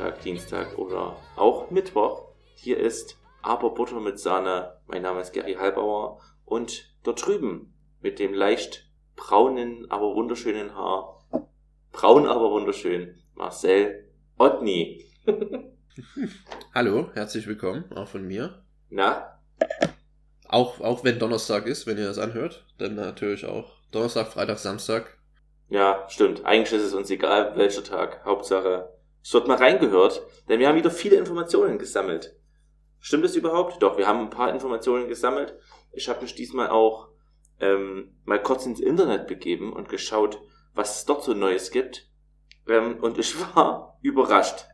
Montag, Dienstag oder auch Mittwoch. Hier ist Aber Butter mit Sahne. Mein Name ist Gary Halbauer und dort drüben mit dem leicht braunen, aber wunderschönen Haar, braun, aber wunderschön, Marcel Otni. Hallo, herzlich willkommen, auch von mir. Na, Auch, auch wenn Donnerstag ist, wenn ihr das anhört, dann natürlich auch Donnerstag, Freitag, Samstag. ja, stimmt. Eigentlich ist es uns egal, welcher Tag. Hauptsache, es wird mal reingehört, denn wir haben wieder viele Informationen gesammelt. Stimmt es überhaupt? Doch, wir haben ein paar Informationen gesammelt. Ich habe mich diesmal auch ähm, mal kurz ins Internet begeben und geschaut, was es dort so Neues gibt. Ähm, und ich war überrascht.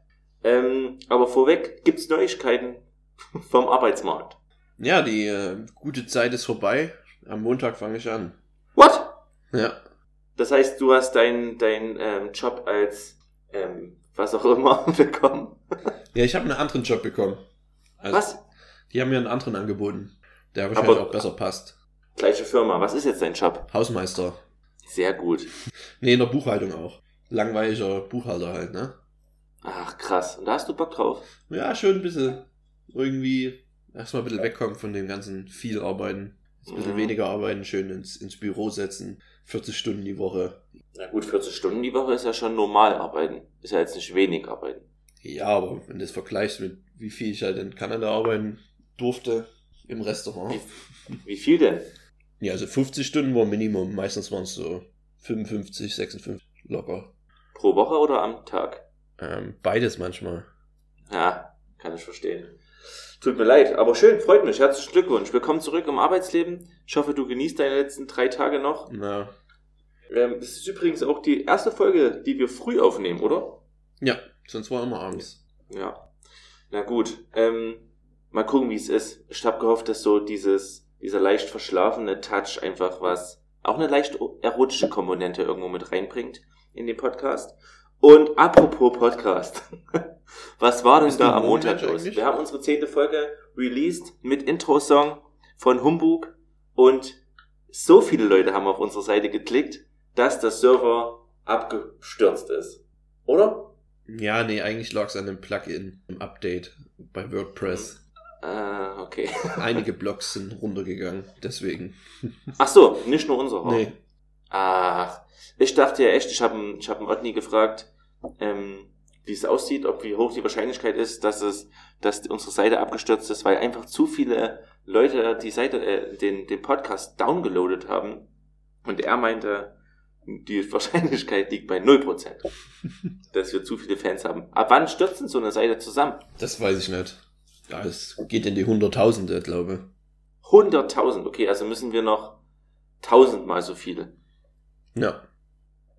Ähm, aber vorweg gibt's Neuigkeiten vom Arbeitsmarkt. Ja, die äh, gute Zeit ist vorbei. Am Montag fange ich an. What? Ja. Das heißt, du hast deinen dein, ähm, Job als ähm, was auch immer bekommen. Ja, ich habe einen anderen Job bekommen. Also, Was? Die haben mir einen anderen angeboten, der wahrscheinlich Aber- auch besser passt. Gleiche Firma. Was ist jetzt dein Job? Hausmeister. Sehr gut. Nee, in der Buchhaltung auch. Langweiliger Buchhalter halt, ne? Ach, krass. Und da hast du Bock drauf. Ja, schön ein bisschen irgendwie erstmal ein bisschen wegkommen von dem ganzen viel Arbeiten. Ein bisschen Mhm. weniger arbeiten, schön ins, ins Büro setzen. 40 Stunden die Woche. Na gut, 40 Stunden die Woche ist ja schon normal arbeiten. Ist ja jetzt nicht wenig arbeiten. Ja, aber wenn du das vergleichst mit wie viel ich halt in Kanada arbeiten durfte im Restaurant. Wie, wie viel denn? Ja, also 50 Stunden war Minimum. Meistens waren es so 55, 56 locker. Pro Woche oder am Tag? Ähm, beides manchmal. Ja, kann ich verstehen. Tut mir leid, aber schön, freut mich. Herzlichen Glückwunsch. Willkommen zurück im Arbeitsleben. Ich hoffe, du genießt deine letzten drei Tage noch. Na, Ähm, das ist übrigens auch die erste Folge, die wir früh aufnehmen, oder? ja, sonst war immer abends. Ja. Na gut. Ähm, mal gucken, wie es ist. Ich habe gehofft, dass so dieses, dieser leicht verschlafene Touch einfach was, auch eine leicht erotische Komponente irgendwo mit reinbringt in den Podcast. Und apropos Podcast. was war denn da am Montag los? Wir haben unsere zehnte Folge released mit Intro-Song von Humbug und so viele Leute haben auf unsere Seite geklickt, dass der Server abgestürzt ist. Oder? Ja, nee, eigentlich lag es an dem Plugin im Update bei WordPress. Ah, okay. Einige Blogs sind runtergegangen, deswegen. Ach so, nicht nur unserer. Nee. Ach, ich dachte ja echt, ich habe ich hab einen Otni gefragt, ähm, wie es aussieht, ob wie hoch die Wahrscheinlichkeit ist, dass es, dass unsere Seite abgestürzt ist, weil einfach zu viele Leute die Seite, äh, den, den Podcast downgeloadet haben. Und er meinte, die Wahrscheinlichkeit liegt bei 0%, dass wir zu viele Fans haben. Ab wann stürzt denn so eine Seite zusammen? Das weiß ich nicht. Ja, es geht in die Hunderttausende, glaube 100.000, okay, also müssen wir noch tausendmal so viele. ich. Ja.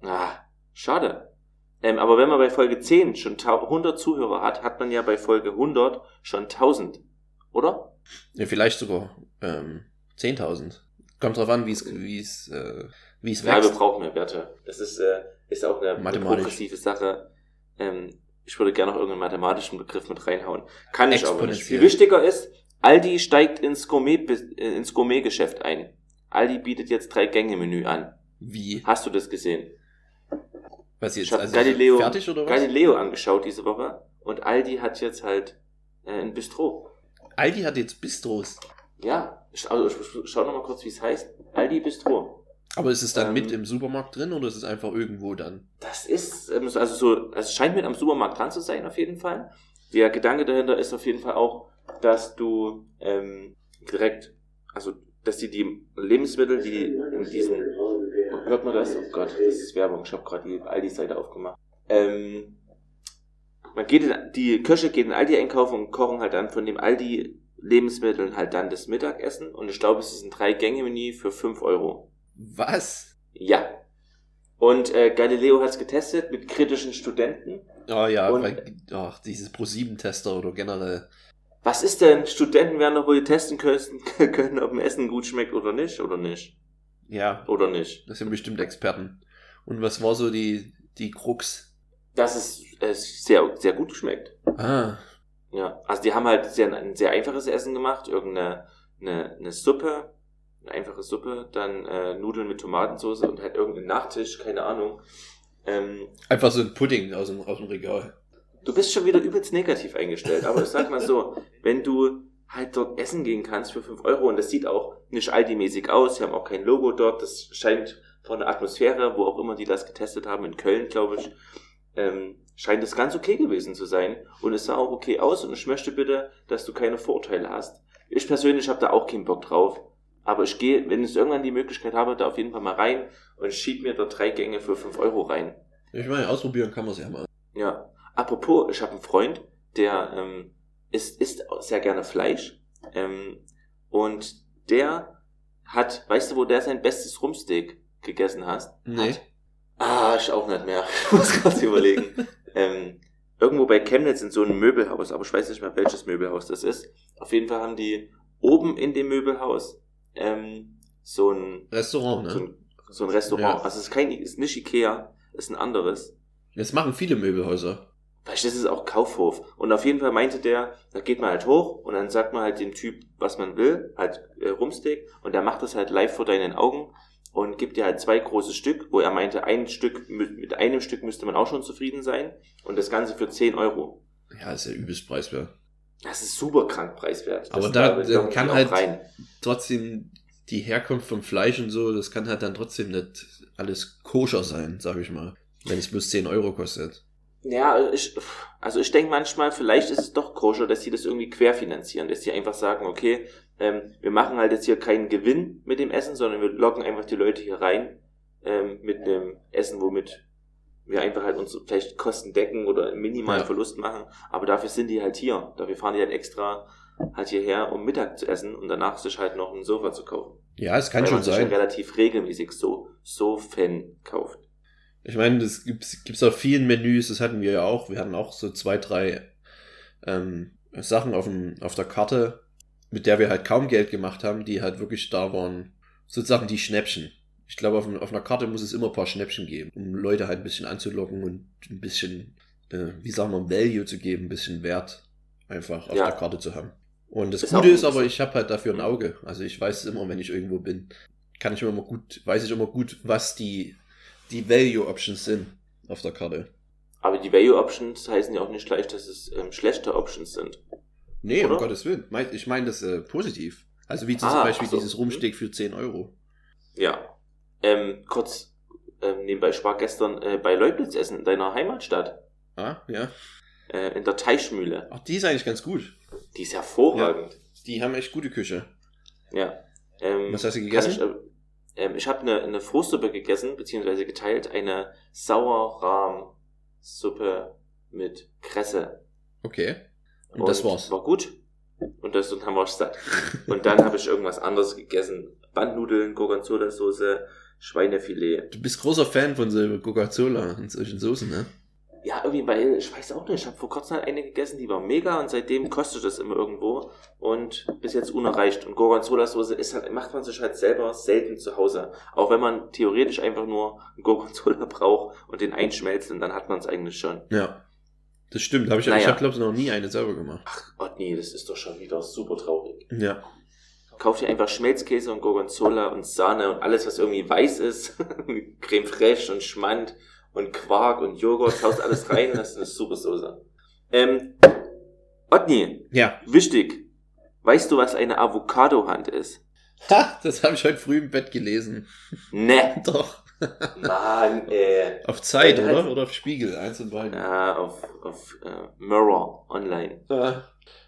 Ah, schade. Ähm, aber wenn man bei Folge 10 schon tau- 100 Zuhörer hat, hat man ja bei Folge 100 schon 1000, oder? ja vielleicht sogar ähm, 10.000. Kommt drauf an, wie es wie es äh, wie es Ja, wir wächst. brauchen mehr Werte. Das ist, äh, ist auch eine, eine progressive Sache. Ähm, ich würde gerne noch irgendeinen mathematischen Begriff mit reinhauen. Kann ich aber nicht. Viel wichtiger ist, Aldi steigt ins Gourmet, ins Gourmet-Geschäft ein. Aldi bietet jetzt drei Gänge-Menü an. Wie? Hast du das gesehen? Was jetzt? Ich habe Also Galileo, fertig oder was? Galileo angeschaut diese Woche und Aldi hat jetzt halt äh, ein Bistro. Aldi hat jetzt Bistros. Ja, also ich schau noch mal kurz, wie es heißt. Aldi Bistro. Aber ist es dann Ähm, mit im Supermarkt drin oder ist es einfach irgendwo dann? Das ist, ähm, also so, es scheint mit am Supermarkt dran zu sein, auf jeden Fall. Der Gedanke dahinter ist auf jeden Fall auch, dass du ähm, direkt, also dass die die Lebensmittel, die in diesen, hört man das? Oh Gott, das ist Werbung. Ich habe gerade die Aldi-Seite aufgemacht. Ähm, man geht in, die Köche gehen in Aldi einkaufen und kochen halt dann von dem Aldi Lebensmitteln halt dann das Mittagessen und ich glaube, es ist ein Drei-Gänge-Menü für 5 Euro. Was? Ja. Und äh, Galileo hat es getestet mit kritischen Studenten. Oh ja, Und- weil, ach, dieses Pro-7-Tester oder generell. Was ist denn? Studenten werden doch wohl testen können, können, ob ein Essen gut schmeckt oder nicht, oder nicht, Ja, oder nicht. das sind bestimmt Experten. Und was war so die, die Krux? Dass es äh, sehr, sehr gut schmeckt. Ah, Ja, also die haben halt sehr, ein sehr einfaches Essen gemacht, irgendeine eine, eine Suppe, eine einfache Suppe, dann äh, Nudeln mit Tomatensauce und halt irgendeinen Nachtisch, keine Ahnung. Ähm, Einfach so ein Pudding aus dem, aus dem Regal. du bist schon wieder übelst negativ eingestellt, aber ich sag mal so, wenn du halt dort essen gehen kannst für 5 Euro und das sieht auch nicht Aldi-mäßig aus, sie haben auch kein Logo dort, das scheint von der Atmosphäre, wo auch immer die das getestet haben, in Köln, glaube ich, ähm, scheint es ganz okay gewesen zu sein und es sah auch okay aus und ich möchte bitte, dass du keine Vorurteile hast. Ich persönlich habe da auch keinen Bock drauf, aber ich gehe, wenn ich irgendwann die Möglichkeit habe, da auf jeden Fall mal rein und schieb mir da drei Gänge für 5 Euro rein. Ich meine, ausprobieren kann man es ja mal. Ja. Apropos, ich habe einen Freund, der ähm, isst, isst sehr gerne Fleisch. Ähm, und der hat, weißt du, wo der sein bestes Rumsteak gegessen hast? Nee. Hat? Ah, ich auch nicht mehr. Ich muss gerade überlegen. ähm, irgendwo bei Chemnitz in so einem Möbelhaus, aber ich weiß nicht mehr, welches Möbelhaus das ist. Auf jeden Fall haben die oben in dem Möbelhaus ähm, so ein, Restaurant, so ne? ein, so ein Restaurant. Ja. Also es ist kein, ist nicht Ikea, ist ein anderes. Das machen viele Möbelhäuser. Vielleicht ist es auch Kaufhof. Und auf jeden Fall meinte der, da geht man halt hoch und dann sagt man halt dem Typ, was man will, halt äh, Rumsteak. Und der macht das halt live vor deinen Augen und gibt dir halt zwei große Stück, wo er meinte, ein Stück, mit, mit einem Stück müsste man auch schon zufrieden sein. Und das Ganze für 10 Euro. Ja, ist ja übelst preiswert. Das ist super krank preiswert. Aber das da- dann glaub ich kann halt- rein. Trotzdem, die Herkunft vom Fleisch und so, das kann halt dann trotzdem nicht alles koscher sein, sag ich mal. Wenn es bloß 10 Euro kostet. Ja, ich, also ich denke manchmal, vielleicht ist es doch koscher, dass sie das irgendwie querfinanzieren, dass sie einfach sagen, okay, ähm, wir machen halt jetzt hier keinen Gewinn mit dem Essen, sondern wir locken einfach die Leute hier rein ähm, mit einem Essen, womit wir einfach halt unsere vielleicht Kosten decken oder einen minimalen Ja. Verlust machen. Aber dafür sind die halt hier. Dafür fahren die halt extra halt hierher, um Mittag zu essen und danach sich halt noch ein Sofa zu kaufen. Ja, es kann Weil schon man sich sein. ja relativ regelmäßig so Sofen kauft. Ich meine, das gibt's, gibt's auf vielen Menüs, das hatten wir ja auch. Wir hatten auch so zwei, drei ähm, Sachen auf, dem, auf der Karte, mit der wir halt kaum Geld gemacht haben, die halt wirklich da waren. Sozusagen die Schnäppchen. Ich glaube, auf, auf einer Karte muss es immer ein paar Schnäppchen geben, um Leute halt ein bisschen anzulocken und ein bisschen, äh, wie sagen wir, Value zu geben, ein bisschen Wert einfach auf Ja. der Karte zu haben. Und das Ist Gute ist aber, ich habe halt dafür ein Auge. Also ich weiß es immer, wenn ich irgendwo bin. Kann ich immer gut, weiß ich immer gut, was die, die Value Options sind auf der Karte. Aber die Value Options heißen ja auch nicht gleich, dass es ähm, schlechte Options sind. Nee, um Oder? Gottes Willen. Ich meine das äh, positiv. Also wie zum Ah, Beispiel so. dieses Rumsteak für 10 Euro. Ja. Ähm, kurz ähm, nebenbei, ich war gestern äh, bei Leubnitz essen in deiner Heimatstadt, Ah, ja. äh, in der Teichmühle. Ach, die ist eigentlich ganz gut. Die ist hervorragend. Die haben echt gute Küche. Ja. Ähm, Was hast du gegessen? Ich, äh, ähm, ich habe eine, eine Frustsuppe gegessen, beziehungsweise geteilt, eine Sauerrahmsuppe mit Kresse. Okay. Und, das war's. War gut. Und das und dann war ich satt. Und dann habe ich irgendwas anderes gegessen. Bandnudeln, Gorgonzola-Soße, Schweinefilet. Du bist großer Fan von so Coca-Cola und solchen Soßen, ne? Ja, irgendwie, weil, ich weiß auch nicht, ich habe vor kurzem halt eine gegessen, die war mega und seitdem kostet das immer irgendwo und bis jetzt unerreicht. Und Gorgonzola-Soße ist halt, macht man sich halt selber selten zu Hause. Auch wenn man theoretisch einfach nur einen Gorgonzola braucht und den einschmelzt und dann hat man es eigentlich schon. Ja. Das stimmt. Hab ich ich Naja. habe, glaube ich, noch nie eine selber gemacht. Oh nee, das ist doch schon wieder super traurig. Ja. Kauft ihr einfach Schmelzkäse und Gorgonzola und Sahne und alles, was irgendwie weiß ist. Creme fraiche und Schmand und Quark und Joghurt, haust alles rein, das ist eine super Soße. Ähm, Otni, Ja. wichtig. Weißt du, was eine Avocado-Hand ist? Ha, das habe ich heute früh im Bett gelesen. Ne. Doch. Mann, äh. Auf Zeit, Ja, oder? halt- Oder auf Spiegel, eins und beiden. Ja, auf, auf äh, Mirror online. Ja.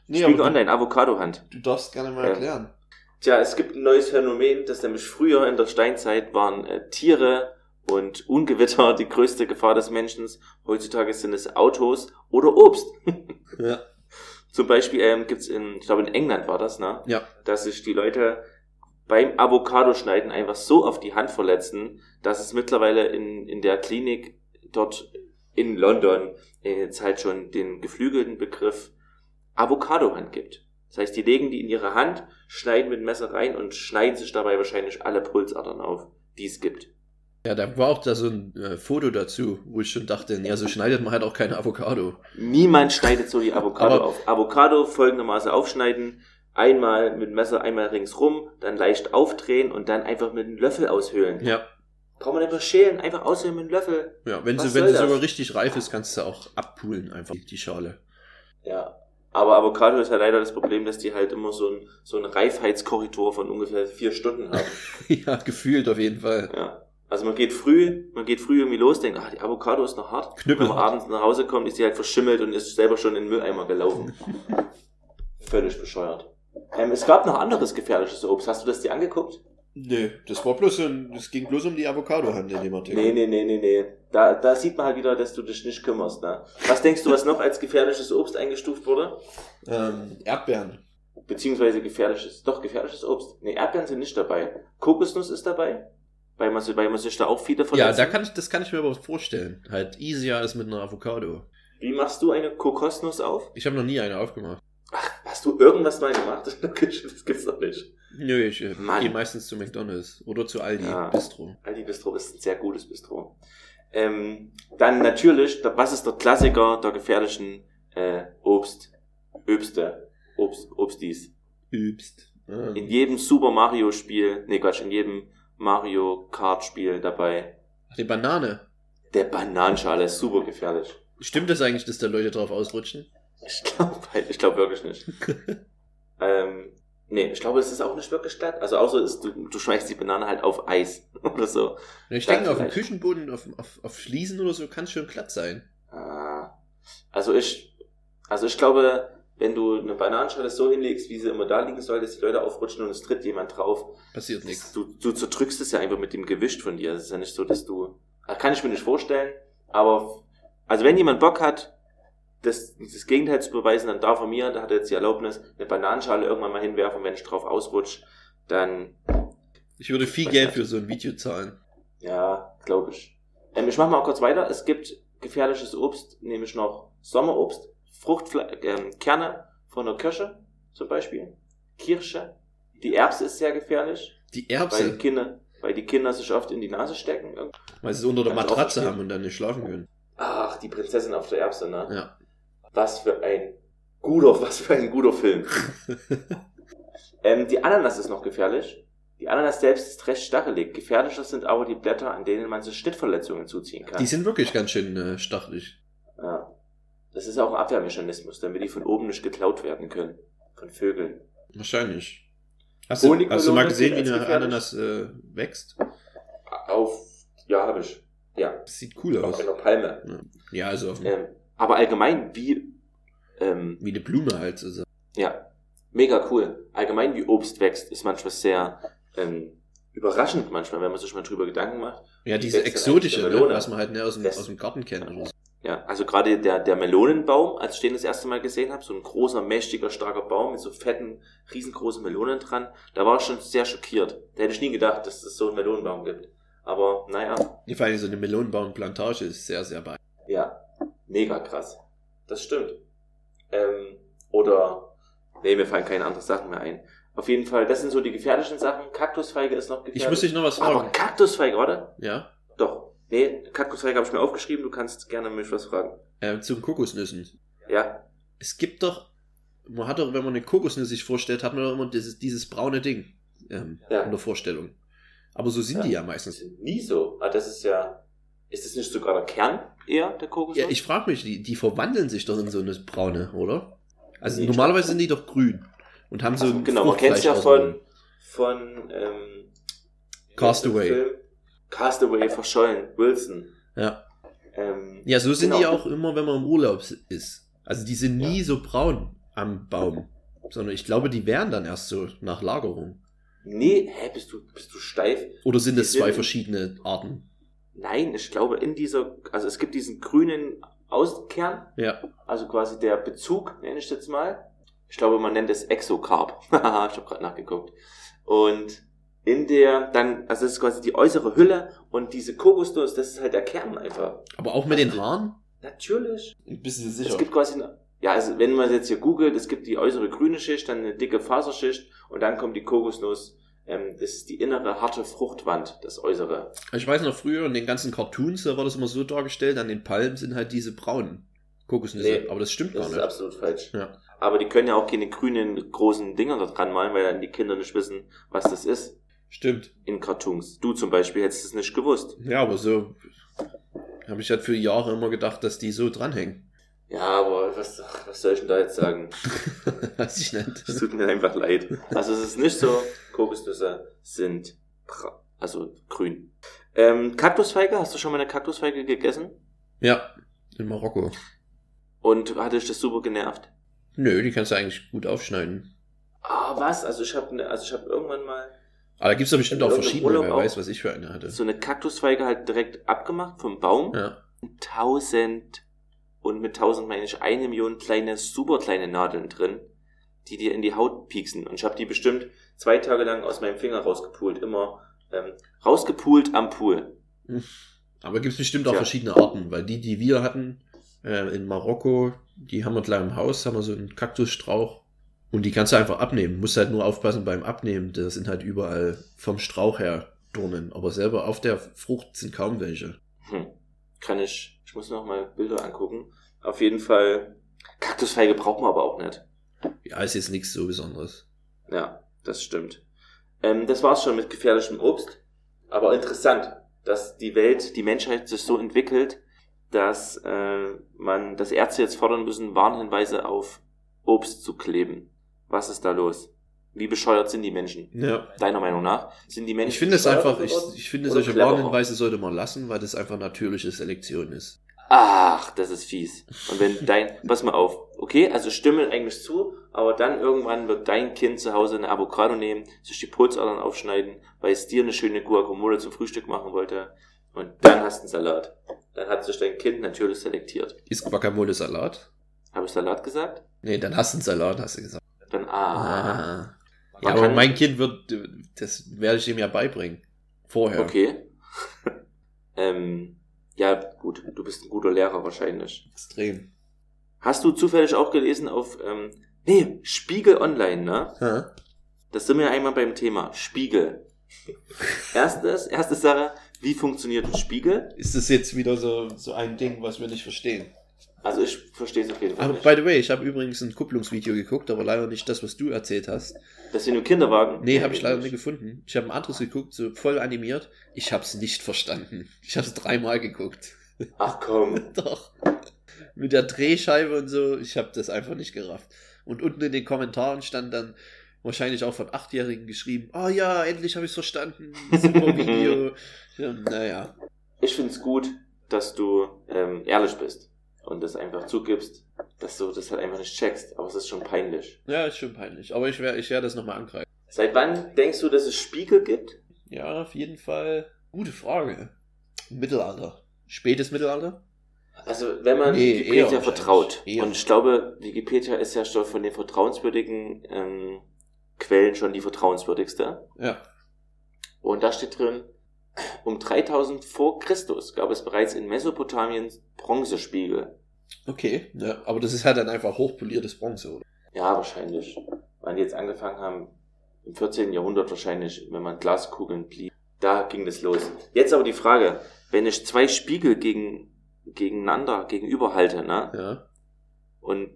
Nee, Spiegel online, Avocado-Hand. du, darfst gerne mal Ja. erklären. Tja, es gibt ein neues Phänomen, das nämlich früher in der Steinzeit waren äh, Tiere und Ungewitter die größte Gefahr des Menschen. Heutzutage sind es Autos oder Obst. Ja. Zum Beispiel ähm, gibt's in, ich glaube in England war das, ne? Ja. Dass sich die Leute beim Avocado-Schneiden einfach so auf die Hand verletzen, dass es mittlerweile in, in der Klinik dort in London äh, jetzt halt schon den geflügelten Begriff Avocado-Hand gibt. Das heißt, die legen die in ihre Hand, schneiden mit dem Messer rein und schneiden sich dabei wahrscheinlich alle Pulsadern auf, die es gibt. Ja, da war auch da so ein äh, Foto dazu, wo ich schon dachte, ja, so schneidet man halt auch keine Avocado. Niemand schneidet so die Avocado Aber- auf. Avocado folgendermaßen aufschneiden, einmal mit Messer einmal ringsrum, dann leicht aufdrehen und dann einfach mit einem Löffel aushöhlen. Ja. Braucht man mehr schälen, einfach außerdem mit einem Löffel. Ja, wenn Was sie, wenn sie das? sogar richtig reif ist, kannst du auch abpulen, einfach die Schale. Ja. Aber Avocado ist ja leider das Problem, dass die halt immer so einen so einen Reifheitskorridor von ungefähr vier Stunden haben. ja, gefühlt auf jeden Fall. ja. Also man geht früh, man geht früh irgendwie los, denkt, ah, die Avocado ist noch hart. Knüppel. Wenn man abends nach Hause kommt, ist die halt verschimmelt und ist selber schon in den Mülleimer gelaufen. Völlig bescheuert. Ähm, es gab noch anderes gefährliches Obst. Hast du das dir angeguckt? Nee, das war bloß ein, das ging bloß um die Avocado-Hand in dem Artikel. Nee, nee, nee, nee, nee. Da, da sieht man halt wieder, dass du dich nicht kümmerst. Ne? Was denkst du, was noch als gefährliches Obst eingestuft wurde? Ähm, Erdbeeren. Beziehungsweise gefährliches, doch gefährliches Obst. Nee, Erdbeeren sind nicht dabei. Kokosnuss ist dabei, weil man, weil man sich da auch viele Ja, verletzen. da kann ich, das kann ich mir aber vorstellen. Halt easier als mit einer Avocado. Wie machst du eine Kokosnuss auf? Ich habe noch nie eine aufgemacht. Hast du irgendwas mal gemacht? Das gibt's doch nicht. Nö, ich äh, Mann. gehe meistens zu McDonalds oder zu Aldi Ja. Bistro. Aldi Bistro ist ein sehr gutes Bistro. Ähm, dann natürlich, was ist der Klassiker der gefährlichen äh, Obst? Öbste. Obst, Obstis. Übst. Ähm, In jedem Super Mario Spiel, nee Quatsch, in jedem Mario Kart Spiel dabei. Ach, die Banane. Der Bananenschale ist super gefährlich. Stimmt das eigentlich, dass da Leute drauf ausrutschen? Ich glaube ich glaub wirklich nicht. ähm, nee, ich glaube, es ist auch nicht wirklich glatt. Also außer es, du, du schmeißt die Banane halt auf Eis oder so. Ich denke, auf dem. Küchenboden, auf, auf, auf Fliesen oder so, kann es schon glatt sein. Ah, Also ich, also ich glaube, wenn du eine Bananenschale so hinlegst, wie sie immer da liegen soll, dass die Leute aufrutschen und es tritt jemand drauf, Passiert nichts. du, du zerdrückst es ja einfach mit dem Gewicht von dir. Es ist ja nicht so, dass du, ah, kann ich mir nicht vorstellen, aber, also wenn jemand Bock hat, das, das Gegenteil zu beweisen, dann darf er mir, da hat er jetzt die Erlaubnis, eine Bananenschale irgendwann mal hinwerfen, wenn ich drauf ausrutsche, dann, Ich würde viel Geld für so ein Video zahlen. ja, glaube ich. Ähm, ich mache mal kurz weiter. Es gibt gefährliches Obst, nämlich noch Sommerobst, Fruchtfle ähm, Kerne von der Kirsche zum Beispiel, Kirsche. Die Erbse ist sehr gefährlich, Die weil die Erbse, Kinder, weil die Kinder sich oft in die Nase stecken. weil sie es unter der Matratze haben und dann nicht schlafen können. Ach, die Prinzessin auf der Erbse, ne? Ja. Was für ein guter, was für ein guter Film. ähm, die Ananas ist noch gefährlich. Die Ananas selbst ist recht stachelig. Gefährlicher sind aber die Blätter, an denen man sich Schnittverletzungen zuziehen kann. Die sind wirklich ganz schön äh, stachelig. Ja. Das ist auch ein Abwehrmechanismus, damit die von oben nicht geklaut werden können. Von Vögeln. Wahrscheinlich. Hast du, hast du mal gesehen, wie eine? Ananas äh, wächst? Auf, ja, habe ich. Ja, Das sieht cool auf aus. einer Palme. Ja, also auf, Ähm, aber allgemein, wie, ähm, wie eine Blume halt. So. ja, mega cool. Allgemein, wie Obst wächst, ist manchmal sehr ähm, überraschend manchmal, wenn man sich mal drüber Gedanken macht. Ja, diese exotische, ne, was man halt ne, aus, dem, aus dem Garten kennt. Oder so. Ja, also gerade der, der Melonenbaum, als ich den das erste Mal gesehen habe, so ein großer, mächtiger, starker Baum mit so fetten, riesengroßen Melonen dran, da war ich schon sehr schockiert. Da hätte ich nie gedacht, dass es so einen Melonenbaum gibt. Aber naja, Vor allem so eine Melonenbaumplantage ist sehr, sehr beeindruckend. ja, mega krass. Das stimmt. Ähm, oder, nee, mir fallen keine anderen Sachen mehr ein. Auf jeden Fall, das sind so die gefährlichen Sachen. Kaktusfeige ist noch gefährlich. Ich muss dich noch was Aber fragen. Kaktusfeige, oder? Ja? Doch. Nee, Kaktusfeige habe ich mir aufgeschrieben, du kannst gerne mich was fragen. Ähm, zu den Kokosnüssen. Ja? Es gibt doch, man hat doch, wenn man eine Kokosnuss sich vorstellt, hat man doch immer dieses, dieses braune Ding ähm, Ja. in der Vorstellung. Aber so sind Ja. die ja Das meistens. ist nie so. Ah, das ist ja. Ist das nicht sogar der Kern eher der Kokosnuss? Ja, ich frage mich, die, die verwandeln sich doch in so eine braune, oder? Also Nee, normalerweise sind die doch grün und haben so also, genau, man kennt es ja von, von ähm, Castaway. Castaway verschollen, Wilson. Ja. Ähm, Ja, so sind genau. die auch immer, wenn man im Urlaub ist. Also die sind nie Ja. so braun am Baum, sondern ich glaube, die werden dann erst so nach Lagerung. Nee, hä, bist du, bist du steif? Oder sind das Die zwei sind- verschiedene Arten? Nein, ich glaube in dieser, also es gibt diesen grünen Außenkern, Ja. also quasi der Bezug, nenne ich jetzt mal. Ich glaube, man nennt es Exocarp. Haha, ich habe gerade nachgeguckt. Und in der, dann, also das ist quasi die äußere Hülle und diese Kokosnuss, das ist halt der Kern einfach. Aber auch mit den Haaren? Natürlich. Bist du Es gibt quasi, eine, ja, also wenn man jetzt hier googelt, es gibt die äußere grüne Schicht, dann eine dicke Faserschicht und dann kommt die Kokosnuss. Ähm, das ist die innere harte Fruchtwand, das äußere. Ich weiß noch früher in den ganzen Cartoons, da war das immer so dargestellt, an den Palmen sind halt diese braunen Kokosnüsse. Nee, Aber das stimmt Das gar ist nicht. absolut falsch. Ja. Aber die können ja auch keine grünen großen Dinger da dran malen, weil dann die Kinder nicht wissen, was das ist. Stimmt. in Cartoons. Du zum Beispiel hättest es nicht gewusst. Ja, aber so habe ich halt für Jahre immer gedacht, dass die so dranhängen. Ja, aber was, was soll ich denn da jetzt sagen? Weiß ich nicht. Es tut mir einfach leid. Also es ist nicht so, Kokosnüsse sind also grün. Ähm, Kaktusfeige, hast du schon mal eine Kaktusfeige gegessen? Ja, in Marokko. Und hat dich das super genervt? Nö, die kannst du eigentlich gut aufschneiden. Ah, was? Also ich habe also ich habe irgendwann mal Aber da gibt's doch bestimmt auch verschiedene, wer weiß, was ich für eine hatte. so eine Kaktusfeige halt direkt abgemacht vom Baum. Ja. Tausend und mit tausend meine ich eine Million kleine, super kleine Nadeln drin, die dir in die Haut pieksen. Und ich habe die bestimmt zwei Tage lang aus meinem Finger rausgepult, immer ähm, rausgepult am Pool. Aber gibt's bestimmt auch Tja. verschiedene Arten, weil die, die wir hatten äh, in Marokko, die haben wir gleich im Haus, haben wir so einen Kaktusstrauch und die kannst du einfach abnehmen. Musst halt nur aufpassen beim Abnehmen. Da sind halt überall vom Strauch her Dornen, aber selber auf der Frucht sind kaum welche. Hm. Kann ich, ich muss noch mal Bilder angucken. Auf jeden Fall, Kaktusfeige braucht man aber auch nicht. Ja, ist jetzt nichts so Besonderes. Ja, das stimmt. Ähm, das war's schon mit gefährlichem Obst. Aber interessant, dass die Welt, die Menschheit sich so entwickelt, dass äh, man, dass Ärzte jetzt fordern müssen, Warnhinweise auf Obst zu kleben. Was ist da los? Wie bescheuert sind die Menschen? Ja. Deiner Meinung nach sind die Menschen. Ich finde es einfach, ich, ich finde solche? Warnhinweise sollte man lassen, weil das einfach natürliche Selektion ist. Ach, das ist fies. Und wenn dein, pass mal auf, okay, also stimme eigentlich zu, aber dann irgendwann wird dein Kind zu Hause eine Avocado nehmen, sich die Pulsadern aufschneiden, weil es dir eine schöne Guacamole zum Frühstück machen wollte, und dann hast du einen Salat. Dann hat sich dein Kind natürlich selektiert. Ist Guacamole Salat? Habe ich Salat gesagt? Nee, dann hast du einen Salat, hast du gesagt. Dann, ah, Ah. Ja, aber mein Kind wird, das werde ich ihm ja beibringen. Vorher. okay. ähm, ja, gut, du bist ein guter Lehrer wahrscheinlich. Extrem. Hast du zufällig auch gelesen auf, ähm, nee, Spiegel Online, ne? Ha? Das sind wir einmal beim Thema Spiegel. Erstes, erste Sache, wie funktioniert ein Spiegel? Ist das jetzt wieder so, so ein Ding, was wir nicht verstehen? Also ich verstehe es auf jeden Fall Aber nicht. by the way, ich habe übrigens ein Kupplungsvideo geguckt, aber leider nicht das, was du erzählt hast. Das sind nur Kinderwagen? Nee, habe ich leider nicht gefunden. Ich habe ein anderes geguckt, so voll animiert. Ich habe es nicht verstanden. Ich habe es dreimal geguckt. Ach komm. Doch. Mit der Drehscheibe und so, ich habe das einfach nicht gerafft. Und unten in den Kommentaren stand dann wahrscheinlich auch von Achtjährigen geschrieben, ah ja, endlich habe ich es verstanden, super Video. ja, naja, Ich finde es gut, dass du ähm, ehrlich bist und das einfach zugibst, dass du das halt einfach nicht checkst. Aber es ist schon peinlich. ja, ist schon peinlich. Aber ich werde ich werd das nochmal angreifen. Seit wann denkst du, dass es Spiegel gibt? Ja, auf jeden Fall. Gute Frage. Mittelalter. Spätes Mittelalter? Also wenn man Nee, Wikipedia vertraut. Eher. Und ich glaube, Wikipedia ist ja schon von den vertrauenswürdigen ähm, Quellen schon die vertrauenswürdigste. Ja. Und da steht drin, um 3000 vor Christus gab es bereits in Mesopotamien Bronzespiegel. Okay. Ja, aber das ist halt dann einfach hochpoliertes Bronze, oder? Ja, wahrscheinlich. Weil die jetzt angefangen haben, im 14. Jahrhundert wahrscheinlich, wenn man Glaskugeln blieb. Da ging das los. Jetzt aber die Frage, wenn ich zwei Spiegel gegen, gegeneinander, gegenüber halte, ne? Ja. Und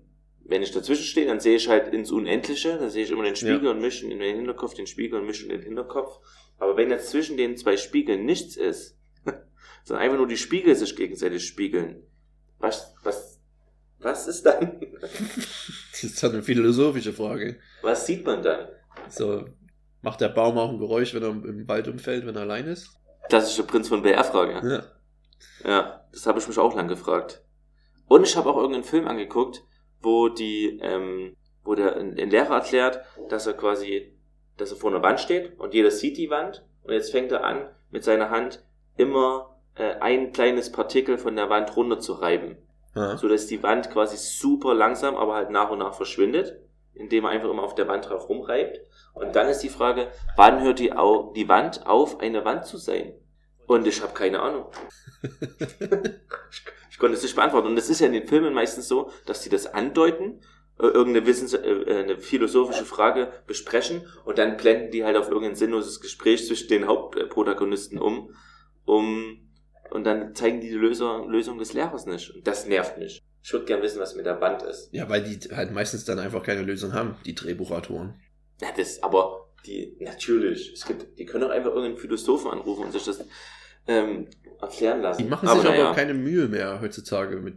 wenn ich dazwischen stehe, dann sehe ich halt ins Unendliche, dann sehe ich immer den Spiegel und mische in den Hinterkopf, den Spiegel und mische in den Hinterkopf. Aber wenn jetzt zwischen den zwei Spiegeln nichts ist, sondern einfach nur die Spiegel sich gegenseitig spiegeln, was, was, was ist dann? Das ist halt eine philosophische Frage. Was sieht man dann? So, macht der Baum auch ein Geräusch, wenn er im Wald umfällt, wenn er allein ist? Klassische Prinz von BR-Frage. Ja. Ja, das habe ich mich auch lang gefragt. Und ich habe auch irgendeinen Film angeguckt, wo die, ähm, wo der ein, ein Lehrer erklärt, dass er quasi, dass er vor einer Wand steht und jeder sieht die Wand und jetzt fängt er an, mit seiner Hand immer äh, ein kleines Partikel von der Wand runterzureiben, Ja. so dass die Wand quasi super langsam, aber halt nach und nach verschwindet, indem er einfach immer auf der Wand drauf rumreibt. Und dann ist die Frage, wann hört die, Au die Wand auf, eine Wand zu sein? Und ich habe keine Ahnung. ich, ich konnte es nicht beantworten. Und es ist ja in den Filmen meistens so, dass die das andeuten, äh, irgendeine Wissens äh, äh, eine philosophische Frage besprechen und dann blenden die halt auf irgendein sinnloses Gespräch zwischen den Hauptprotagonisten um, um und dann zeigen die die Lösung, Lösung des Lehrers nicht. Und das nervt mich. Ich würde gern wissen, was mit der Wand ist. ja, weil die halt meistens dann einfach keine Lösung haben, die Drehbuchautoren. Ja, das, aber die, natürlich, es gibt, die können doch einfach irgendeinen Philosophen anrufen und sich das ähm, erklären lassen. Die machen aber sich aber naja. auch keine Mühe mehr heutzutage mit,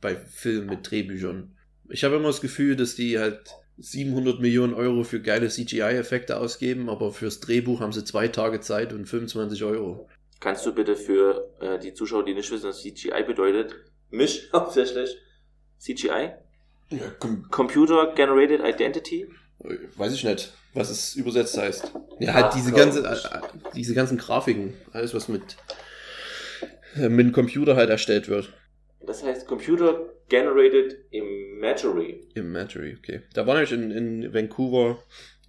bei Filmen mit Drehbüchern. Ich habe immer das Gefühl, dass die halt 700 Millionen Euro für geile CGI-Effekte ausgeben, aber fürs Drehbuch haben sie zwei Tage Zeit und 25 Euro. Kannst du bitte für äh, die Zuschauer, die nicht wissen, was CGI bedeutet, mich hauptsächlich CGI? Ja, komm, Computer Generated Identity? weiß ich nicht, was es übersetzt heißt. Ja, Ach, halt diese komm. ganze, äh, diese ganzen Grafiken, alles was mit, äh, mit dem Computer halt erstellt wird. Das heißt Computer Generated Imagery. Imagery, okay. Da waren nämlich in, in Vancouver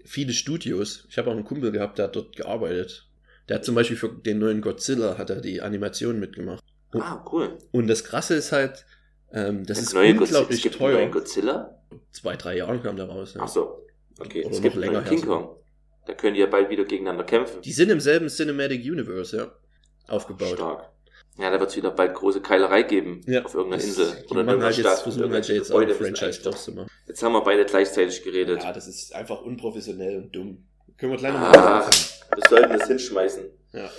viele Studios. Ich habe auch einen Kumpel gehabt, der hat dort gearbeitet. Der hat zum Beispiel für den neuen Godzilla hat er die Animation mitgemacht. Oh. Ah, cool. Und das Krasse ist halt, ähm, das ist neue Godzilla- unglaublich einen teuer. neuen Godzilla? Zwei, drei Jahren kam der raus. Ja. Ach so. Okay, Oder es noch gibt einen länger King Kong. Da können die ja bald wieder gegeneinander kämpfen. Die sind im selben Cinematic Universe, ja. Aufgebaut. Stark. Ja, da wird es wieder bald große Keilerei geben Ja. auf irgendeiner Das- Insel oder in irgendeiner halt jetzt, Stadt. versuchen halt jetzt auch Franchise draus zu machen. Jetzt haben wir beide gleichzeitig geredet. Ja, das ist einfach unprofessionell und dumm. Können wir gleich Ah. nochmal anfangen. Wir sollten das hinschmeißen. Ja.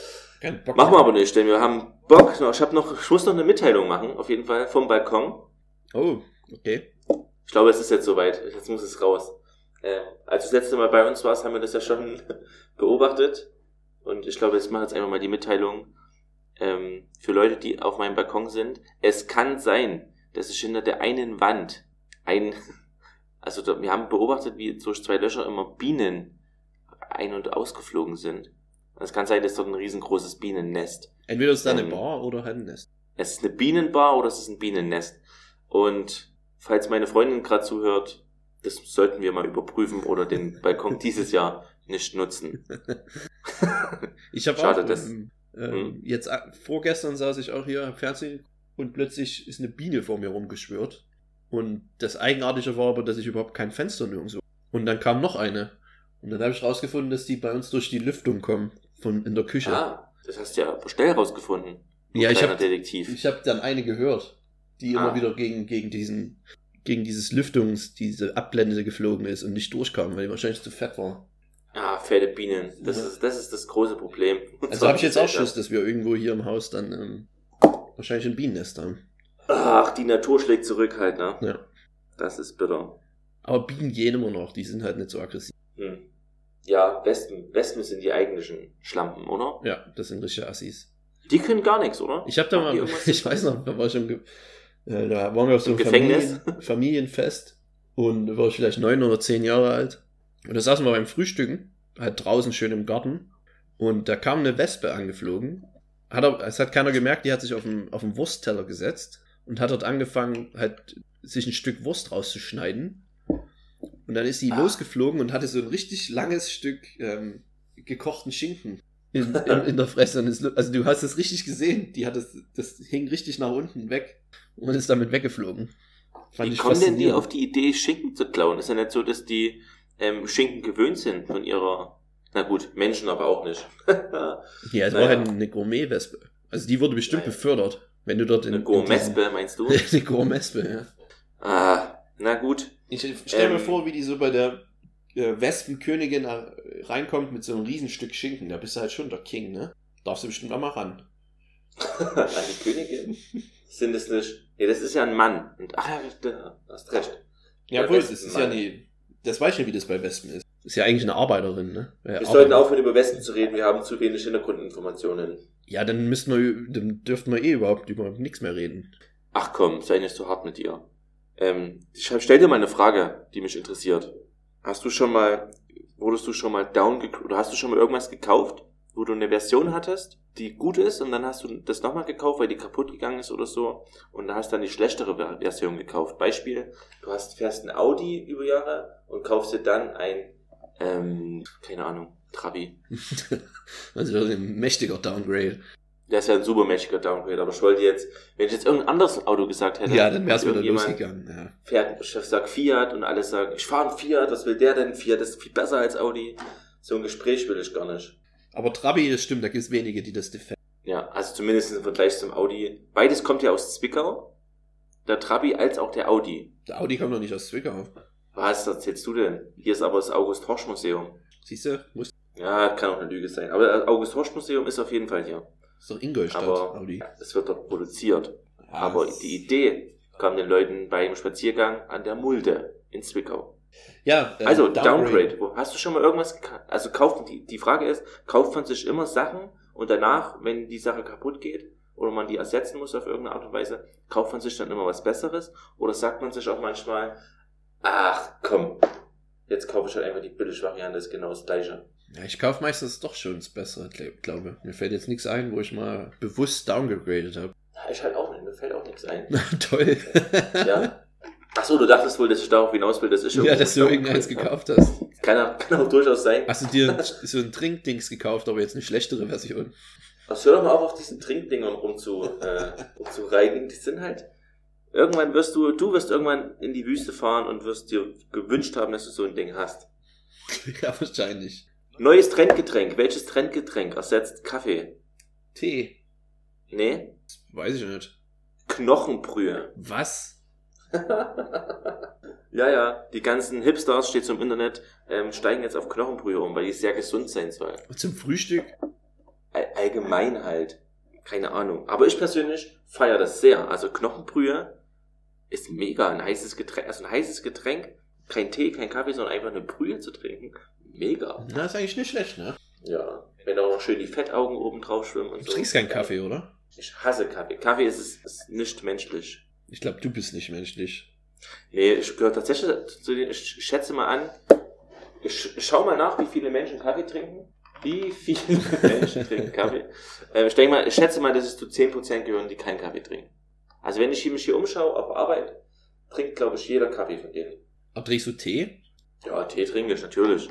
Kein Bock Machen wir aber nicht, denn wir haben Bock. noch- Ich, hab noch, ich muss noch eine Mitteilung machen, auf jeden Fall, vom Balkon. Oh, okay. Ich glaube, es ist jetzt soweit. Jetzt muss es raus. Äh, als du das letzte Mal bei uns warst, haben wir das ja schon beobachtet. Und ich glaube, jetzt machen wir jetzt einfach mal die Mitteilung ähm, für Leute, die auf meinem Balkon sind. Es kann sein, dass sich hinter der einen Wand ein, also wir haben beobachtet, wie durch zwei Löcher immer Bienen ein- und ausgeflogen sind. Es kann sein, dass dort ein riesengroßes Bienennest Entweder ist da eine Ähm, Bar oder halt ein Nest. es ist eine Bienenbar oder es ist ein Bienennest. Und falls meine Freundin gerade zuhört, das sollten wir mal überprüfen oder den Balkon dieses Jahr nicht nutzen. Ich habe Schade, auch, das- ähm, Hm. jetzt vorgestern saß ich auch hier am Fernsehen und plötzlich ist eine Biene vor mir rumgeschwört. Und das Eigenartige war aber, dass ich überhaupt kein Fenster nirgendwo. Und dann kam noch eine. Und dann habe ich rausgefunden, dass die bei uns durch die Lüftung kommen, von in der Küche. Ah, das hast du ja schnell rausgefunden. Ja, ich kleiner hab- Detektiv. Ich habe dann eine gehört, die immer Ah. wieder gegen, gegen diesen, gegen dieses Lüftungs, diese Abblende geflogen ist und nicht durchkam, weil die wahrscheinlich zu fett war. ah, fette Bienen. Das, Ja. ist, das ist das große Problem. Also habe ich jetzt auch Schiss, dass wir irgendwo hier im Haus dann ähm, wahrscheinlich ein Bienennest haben. Ach, die Natur schlägt zurück halt, ne? Ja. Das ist bitter. Aber Bienen gehen immer noch, die sind halt nicht so aggressiv. Hm. Ja, Wespen. Wespen sind die eigentlichen Schlampen, oder? Ja, das sind richtige Assis. Die können gar nichts, oder? Ich habe da Haben mal, ich weiß noch, da war ich im, Ge- äh, da waren wir auf so einem? Familien, Familienfest und da war ich vielleicht neun oder zehn Jahre alt. Und da saßen wir beim Frühstücken, halt draußen schön im Garten und da kam eine Wespe angeflogen. Hat aber, es hat keiner gemerkt, die hat sich auf den, auf den Wurstteller gesetzt und hat dort angefangen, halt sich ein Stück Wurst rauszuschneiden. Und dann ist sie Ah. losgeflogen und hatte so ein richtig langes Stück ähm, gekochten Schinken in, in, in der Fresse. Es, also du hast es richtig gesehen. Die hat es, das hing richtig nach unten weg und ist damit weggeflogen. Fand Wie kommen denn die auf die Idee, Schinken zu klauen? Ist ja nicht so, dass die ähm, Schinken gewöhnt sind von ihrer. Na gut, Menschen aber auch nicht. Ja, es Naja. war halt eine Gourmet-Wespe. Also die wurde bestimmt Naja. befördert, wenn du dort in Eine Gourmespe, meinst du? eine Gourmespe, ja. ah, na gut. Ich stell mir Ähm. vor, wie die so bei der äh, Wespenkönigin äh, reinkommt mit so einem Riesenstück Schinken. Da bist du halt schon der King, ne? Darfst du bestimmt auch mal ran. An die Königin? Sind es nicht. Nee, das ist ja ein Mann. Und, ach ja, du hast recht. Ja, wohl, das ist ja nie. Das weiß ich nicht, wie das bei Wespen ist. Ist ja eigentlich eine Arbeiterin, ne? Äh, Wir Arbeiter. sollten aufhören, über Wespen zu reden. Wir haben zu wenig Hintergrundinformationen. Ja, dann müssten wir, dann dürften wir eh überhaupt über nichts mehr reden. Ach komm, sei nicht so hart mit dir. Ähm, ich stell dir mal eine Frage, die mich interessiert. Hast du schon mal, wurdest du schon mal down oder hast du schon mal irgendwas gekauft, wo du eine Version hattest, die gut ist und dann hast du das nochmal gekauft, weil die kaputt gegangen ist oder so und dann hast dann die schlechtere Ver- Version gekauft. Beispiel, du hast, fährst ein Audi über Jahre und kaufst dir dann ein, ähm, keine Ahnung, Trabi. Also das ist ein mächtiger Downgrade. Der ist ja ein super mächtiger Downgrade, aber ich wollte jetzt, wenn ich jetzt irgendein anderes Auto gesagt hätte, Ja, dann wär's und wieder losgegangen. Ja. fährt, Chef sagt Fiat und alle sagen, ich fahre einen Fiat, was will der denn? Fiat ist viel besser als Audi. So ein Gespräch will ich gar nicht. Aber Trabi, das stimmt, da gibt es wenige, die das defenden. Ja, also zumindest im Vergleich zum Audi. Beides kommt ja aus Zwickau. Der Trabi als auch der Audi. Der Audi kommt noch nicht aus Zwickau. Was erzählst du denn? Hier ist aber das August Horsch Museum. Siehst du? Muss Ja, kann auch eine Lüge sein. Aber das August Horsch Museum ist auf jeden Fall hier. Ist doch Ingolstadt, Aber Audi. es wird dort produziert. Ja, Aber das- die Idee kam den Leuten beim Spaziergang an der Mulde in Zwickau. Ja, äh, Also, Downgrade. Wo- Hast du schon mal irgendwas, geka- also kauft, die, die Frage ist, kauft man sich immer Sachen und danach, wenn die Sache kaputt geht oder man die ersetzen muss auf irgendeine Art und Weise, kauft man sich dann immer was Besseres oder sagt man sich auch manchmal, ach komm, jetzt kaufe ich halt einfach die Billig-Variante, ist genau das gleiche. Ja, ich kaufe meistens doch schon das Bessere, gl- glaube. Mir fällt jetzt nichts ein, wo ich mal bewusst downgegradet habe. Ja, ich halt auch nicht, mir fällt auch nichts ein. Toll. Ja? Achso, du dachtest wohl, dass ich darauf hinaus will, dass ich ja, dass du irgendeins gekauft hast. Kann, auch- kann auch durchaus sein. Hast du dir so ein Trinkdings gekauft, aber jetzt eine schlechtere Version? Was hör doch mal auf, auf diesen Trinkdingern rumzu, äh, rumzureiten. Die sind halt. Irgendwann wirst du, du wirst irgendwann in die Wüste fahren und wirst dir gewünscht haben, dass du so ein Ding hast. ja, wahrscheinlich. Neues Trendgetränk. Welches Trendgetränk ersetzt Kaffee? Tee. Nee? Weiß ich nicht. Knochenbrühe. Was? ja, ja. Die ganzen Hipsters, steht im Internet, ähm, steigen jetzt auf Knochenbrühe um, weil die sehr gesund sein soll. Zum Frühstück? All allgemein halt. Keine Ahnung. Aber ich persönlich feiere das sehr. Also Knochenbrühe ist mega. Ein heißes Getränk, also ein heißes Getränk, kein Tee, kein Kaffee, sondern einfach eine Brühe zu trinken. Mega. Na, ist eigentlich nicht schlecht, ne? Ja. Wenn da auch noch schön die Fettaugen oben drauf schwimmen und Du so. trinkst keinen Kaffee, oder? Ich hasse Kaffee. Kaffee ist, es- ist nicht menschlich. Ich glaube, du bist nicht menschlich. Nee, ich gehöre tatsächlich zu den, ich schätze mal an, ich, schau mal nach, wie viele Menschen Kaffee trinken. Wie viele Menschen trinken Kaffee? Äh, ich denke mal, ich schätze mal, dass es zu 10% gehören, die keinen Kaffee trinken. Also wenn ich hier- mich hier umschaue auf Arbeit, trinkt, glaube ich, jeder Kaffee von denen. Aber trinkst du Tee? Ja, Tee trinke ich natürlich.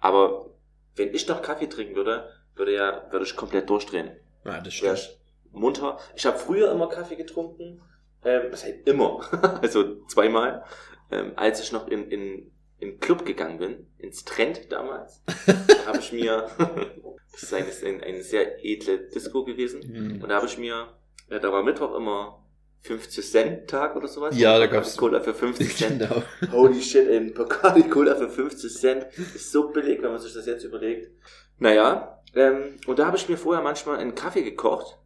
Aber wenn ich noch Kaffee trinken würde, würde ja, würde ich komplett durchdrehen. Ah, das Wäre stimmt. ich munter. Ich habe früher immer Kaffee getrunken. Ähm, das heißt immer. also zweimal. Ähm, als ich noch in, in, in den Club gegangen bin, ins Trend damals, da habe ich mir, das ist eine, eine, sehr edle Disco gewesen, Hm. und da habe ich mir, ja, da war Mittwoch immer 50 Cent Tag oder sowas. Ja, da Bacardi gab's- Cola für 50 Cent. Genau. Holy shit, ey, ein Bacardi Cola für 50 Cent ist so billig, wenn man sich das jetzt überlegt. Naja, ähm, und da habe ich mir vorher manchmal einen Kaffee gekocht.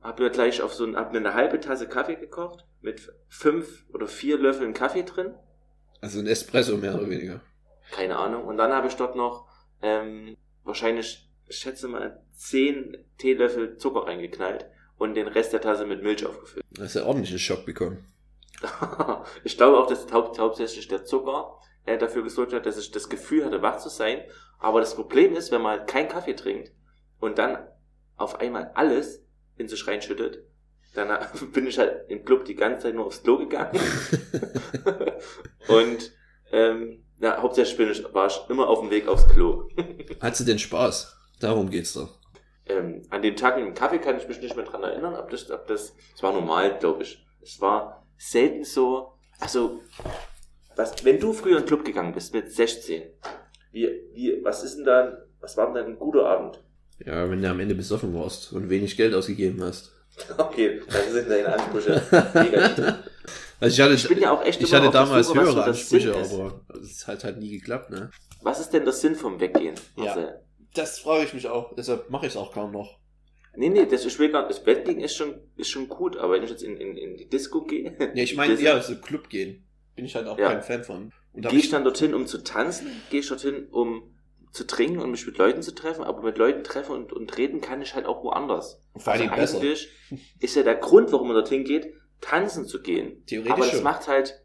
Hab mir gleich auf so ein, hab mir eine halbe Tasse Kaffee gekocht mit fünf oder vier Löffeln Kaffee drin. Also ein Espresso mehr oder weniger. Keine Ahnung. Und dann habe ich dort noch ähm, wahrscheinlich, ich schätze mal, zehn Teelöffel Zucker reingeknallt und den Rest der Tasse mit Milch aufgefüllt. Da hast du ja ordentlichen Schock bekommen. ich glaube auch, dass haupt, hauptsächlich der Zucker äh, dafür gesorgt hat, dass ich das Gefühl hatte, wach zu sein. Aber das Problem ist, wenn man halt keinen Kaffee trinkt und dann auf einmal alles in sich reinschüttet, dann äh, bin ich halt im Club die ganze Zeit nur aufs Klo gegangen. und ähm, ja, hauptsächlich bin ich, war ich immer auf dem Weg aufs Klo. Hattest du denn Spaß? Darum geht's doch. Ähm, an dem Tag mit dem Kaffee kann ich mich nicht mehr dran erinnern, ob das, ob das, es war normal, glaube ich. Es war selten so, also, was, wenn du früher in den Club gegangen bist mit 16, wie, wie, was ist denn da, was war denn dann ein guter Abend? Ja, wenn du am Ende besoffen warst und wenig Geld ausgegeben hast. Okay, dann sind deine Ansprüche niedrig. Also ich hatte, Ich bin ja auch echt ich hatte damals Suche, höhere Ansprüche, aber es hat halt nie geklappt, ne? Was ist denn der Sinn vom Weggehen, Ja. Das frage ich mich auch. Deshalb mache ich es auch kaum noch. Nee, nee, das, ich will gar, das Weggehen ist schon, ist schon gut, aber wenn ich jetzt in, in, in die Disco gehe, Ja, ich meine, ja, so Club gehen. Bin ich halt auch Ja. kein Fan von. Und Gehe ich dann dorthin, um zu tanzen? Gehe ich dorthin, um zu trinken und mich mit Leuten zu treffen? Aber mit Leuten treffen und, und reden kann ich halt auch woanders. vor allem also besser. eigentlich ist ja der Grund, warum man dorthin geht, tanzen zu gehen. Theoretisch Aber das schon. macht halt,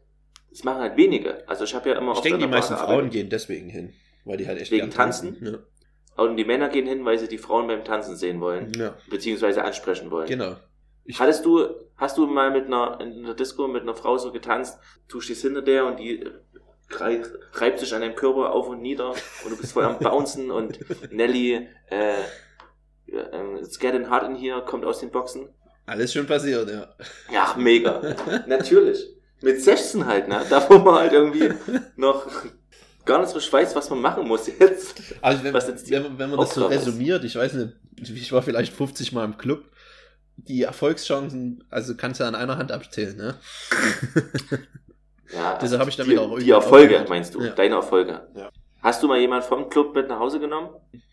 das machen halt wenige. Also ich habe ja immer Ich denke, die meisten Frauen gehen deswegen hin. Weil die halt echt Wegen tanzen. Und die Männer gehen hin, weil sie die Frauen beim Tanzen sehen wollen. Ja. Beziehungsweise ansprechen wollen. genau. Ich, Hattest du, hast du mal mit einer, in der Disco mit einer Frau so getanzt, du stehst hinter der und die rei- reibt sich an deinem Körper auf und nieder und du bist voll am Bouncen und Nelly, äh, äh, it's getting hot in here, kommt aus den Boxen. alles schon passiert, ja. Ja, mega. Natürlich. Mit 16 halt, ne? Da wo man halt irgendwie noch gar nicht so weiß, was man machen muss jetzt. Also wenn, Was jetzt wenn, man- wenn man das so Aufgabe ist. resümiert, ich weiß nicht, ich war vielleicht 50 Mal im Club, die Erfolgschancen, also kannst du an einer Hand abzählen, ne? Ja, Deshalb habe ich damit die, auch Die Erfolge, aufgehört. meinst du? Ja. Deine Erfolge. Ja. Hast du mal jemand vom Club mit nach Hause genommen?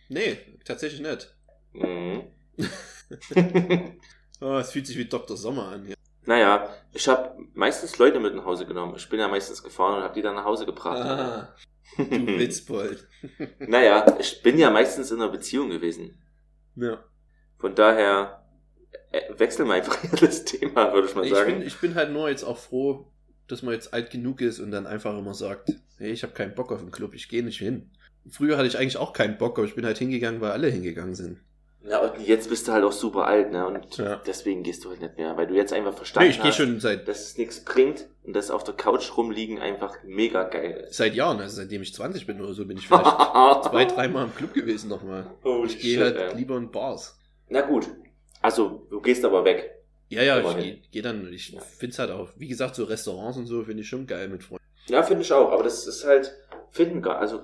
Nee, tatsächlich nicht. Mhm. Oh, es fühlt sich wie Dr. Sommer an hier. naja, ich habe meistens Leute mit nach Hause genommen. Ich bin ja meistens gefahren und habe die dann nach Hause gebracht. Ah, du Witzbold. naja, ich bin ja meistens in einer Beziehung gewesen. Ja. Von daher äh, wechseln wir einfach das Thema, würde ich mal Ich sagen. bin, ich bin halt nur jetzt auch froh, dass man jetzt alt genug ist und dann einfach immer sagt, hey, ich habe keinen Bock auf den Club, ich gehe nicht hin. Früher hatte ich eigentlich auch keinen Bock, aber ich bin halt hingegangen, weil alle hingegangen sind. Ja, und jetzt bist du halt auch super alt, ne? Und Ja. deswegen gehst du halt nicht mehr, weil du jetzt einfach verstanden Nee, ich hast, schon seit, dass es nichts bringt und dass auf der Couch rumliegen einfach mega geil ist. seit Jahren, also seitdem ich 20 bin oder so, bin ich vielleicht zwei, dreimal im Club gewesen nochmal. Holy Ich gehe halt ey. lieber in Bars. Na gut. Also, du gehst aber weg. Ja, ja, ich gehe geh dann, ich Ja. find's halt auch, wie gesagt, so Restaurants und so finde ich schon geil mit Freunden. Ja, finde ich auch, aber das ist halt, finden gar, also,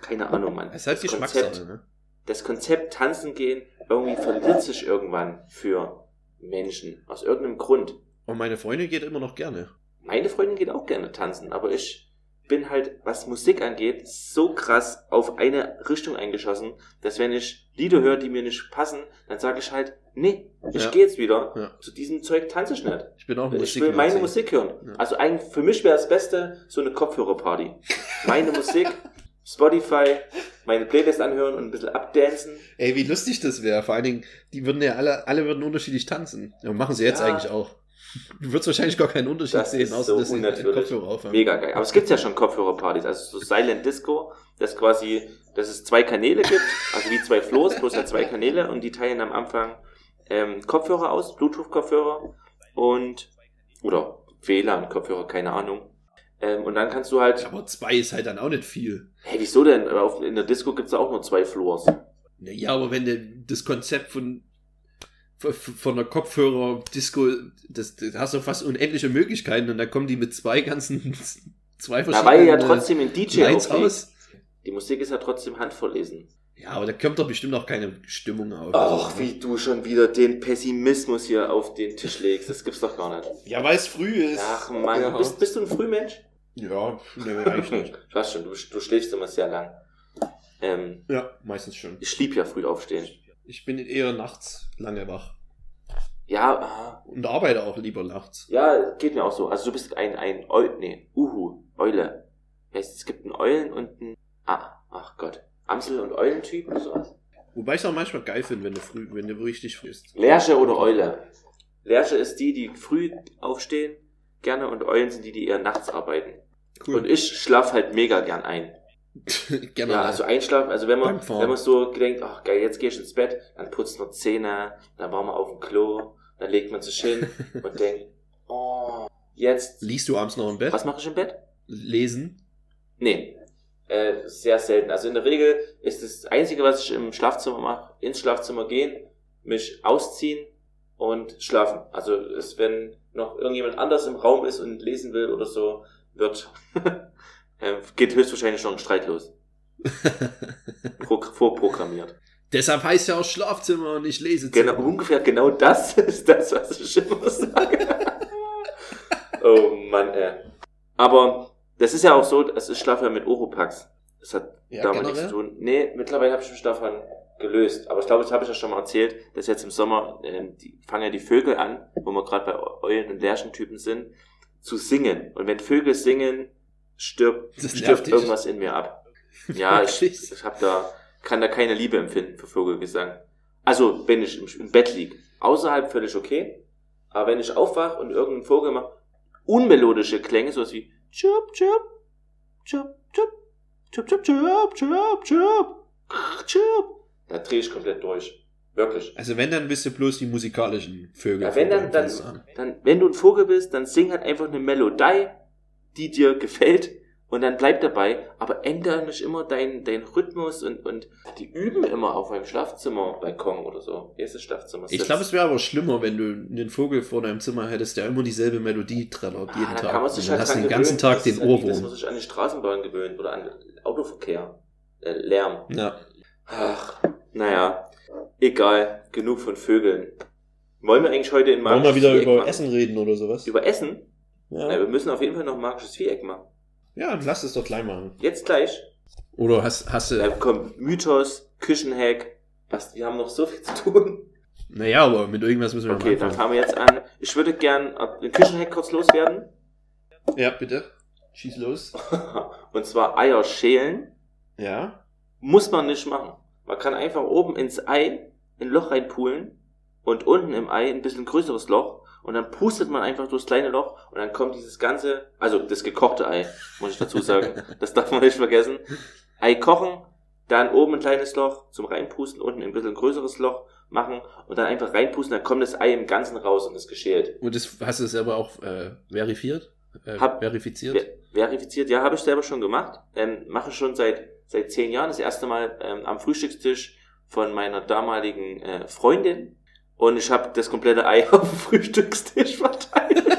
keine Ahnung, Mann. Es ist halt das Geschmackssache, Konzept, ne? Das Konzept tanzen gehen irgendwie verliert sich irgendwann für Menschen. Aus irgendeinem Grund. Und meine Freundin geht immer noch gerne. Meine Freundin geht auch gerne tanzen, aber ich bin halt, was Musik angeht, so krass auf eine Richtung eingeschossen, dass wenn ich Lieder höre, die mir nicht passen, dann sage ich halt, nee, ich Ja. gehe jetzt wieder. Ja. Zu diesem Zeug tanze ich nicht. Ich bin auch Ich Musik. will meine Musik hören. Ja. Also eigentlich für mich wäre das Beste so eine Kopfhörerparty. Meine Musik, Spotify, meine Playlist anhören und ein bisschen abdancen. Ey, wie lustig das wäre. Vor allen Dingen, die würden ja alle, alle würden unterschiedlich tanzen. Ja, machen sie jetzt Ja. eigentlich auch. Du würdest wahrscheinlich gar keinen Unterschied Das sehen, außer so dass sie. Kopfhörer aufhaben. Mega geil. Aber es gibt ja schon Kopfhörerpartys, also so Silent Disco, das quasi, dass es zwei Kanäle gibt, also wie zwei Floors, bloß halt zwei Kanäle und die teilen am Anfang ähm, Kopfhörer aus, Bluetooth-Kopfhörer und oder WLAN-Kopfhörer, keine Ahnung. Ähm, und dann kannst du halt, Aber zwei ist halt dann auch nicht viel. hey, wieso denn? Auf, in der Disco gibt's da auch nur zwei Floors. Ja, aber wenn du das Konzept von, von, von der Kopfhörer-Disco, das, das hast du fast unendliche Möglichkeiten und dann kommen die mit zwei ganzen, zwei Na, weil ja verschiedenen trotzdem ein DJ Lines aus. Die Musik ist ja trotzdem handverlesen. Ja, aber da kommt doch bestimmt auch keine Stimmung auf. Ach, wie du schon wieder den Pessimismus hier auf den Tisch legst. Das gibt's doch gar nicht. Ja, weil es früh ist. Ach Mann, Ja. bist, bist du ein Frühmensch? Ja, nee, eigentlich nicht. Ich weiß schon, du, du schläfst immer sehr lang. Ähm, Ja, meistens schon. ich lieb ja früh aufstehen. Ich bin eher nachts lange wach. Ja, ah, Und arbeite auch lieber nachts. ja, geht mir auch so. Also du bist ein, ein Eul, nee, Uhu, Eule. Heißt, es gibt einen Eulen und einen, ah, ach Gott, Amsel- und Eulentyp oder sowas? Wobei ich es auch manchmal geil finde, wenn du früh, wenn du richtig früh bist. Lerche oder Eule? Lerche ist die, die früh aufstehen, gerne, und Eulen sind die, die eher nachts arbeiten. Und ich schlaf halt mega gern ein. Gerne. Ja, also einschlafen, also wenn man, wenn man so denkt, ach geil, jetzt gehe ich ins Bett, dann putzt man Zähne, dann war man auf dem Klo, dann legt man sich hin und denkt, oh, jetzt, Liest du abends noch im Bett? was mache ich im Bett? Lesen? Nee, äh, sehr selten. Also in der Regel ist das Einzige, was ich im Schlafzimmer mache, ins Schlafzimmer gehen, mich ausziehen und schlafen. Also es, wenn noch irgendjemand anders im Raum ist und lesen will oder so, wird, äh, geht höchstwahrscheinlich schon ein Streit los. Pro, vorprogrammiert. Deshalb heißt ja auch Schlafzimmer und nicht Lesezimmer. Genau, ungefähr genau das ist das, was ich immer sage. oh Mann, ey. Aber das ist ja auch so, es ist Schlaf ja mit Oropax. Das hat Ja, damit nichts zu generell. tun. Nee, mittlerweile habe ich mich davon gelöst. Aber ich glaube, das habe ich ja schon mal erzählt, dass jetzt im Sommer ähm, die, fangen ja die Vögel an, wo wir gerade bei Eulen- und Lärchentypen sind, zu singen. Und wenn Vögel singen, stirbt, stirbt irgendwas in mir ab. Ja, ich, ich hab da, kann da keine Liebe empfinden für Vogelgesang. Also, wenn ich im, im Bett lieg. Außerhalb völlig okay. Aber wenn ich aufwach und irgendein Vogel macht, unmelodische Klänge, sowas wie Chup, Chup, Chup, Chup, Chup, Chup, Chup, Chup, Chup, Chup, da drehe ich komplett durch. Wirklich. Also wenn, dann bist du bloß die musikalischen Vögel. Ja, wenn dann, dann, dann, wenn du ein Vogel bist, dann sing halt einfach eine Melodie, die dir gefällt und dann bleib dabei, aber ändere nicht immer deinen dein Rhythmus und, und die üben immer auf einem Schlafzimmerbalkon oder so. Erstes Schlafzimmer. Ich glaube, es wäre aber schlimmer, wenn du einen Vogel vor deinem Zimmer hättest, der immer dieselbe Melodie trällert jeden ah, Tag. dann kann man Und sich dann halt hast du den ganzen gewöhnen. Tag Das den ist halt wie, Dass man Ohrwurm. sich an die Straßenbahn gewöhnt oder an Autoverkehr. Äh, Lärm. Ja. Ach, naja. Egal. Genug von Vögeln. Wollen wir eigentlich heute in Wollen wir wieder Viereck über machen? Essen reden oder sowas? Über Essen? Na, Ja. wir müssen auf jeden Fall noch magisches Viereck machen. ja, dann lass es doch gleich machen. Jetzt gleich. Oder hast, hast du. Dann kommt Mythos, Küchenhack. Was, wir haben noch so viel zu tun. Naja, aber mit irgendwas müssen wir Okay, dann fangen wir jetzt an. Ich würde gern den Küchenhack kurz loswerden. Ja, bitte. Schieß los. Und zwar Eier schälen. Ja. Muss man nicht machen. Man kann einfach oben ins Ei ein Loch reinpulen und unten im Ei ein bisschen größeres Loch und dann pustet man einfach durchs kleine Loch und dann kommt dieses ganze, also das gekochte Ei, muss ich dazu sagen, das darf man nicht vergessen. Ei kochen, dann oben ein kleines Loch zum reinpusten, unten ein bisschen größeres Loch machen und dann einfach reinpusten, dann kommt das Ei im Ganzen raus und ist geschält. Und das hast du selber auch äh, verifiziert? Äh, Hab- verifiziert? Ver verifiziert, ja, habe ich selber schon gemacht. Ähm, mache schon seit seit zehn Jahren. Das erste Mal ähm, am Frühstückstisch von meiner damaligen äh, Freundin. Und ich habe das komplette Ei auf dem Frühstückstisch verteilt.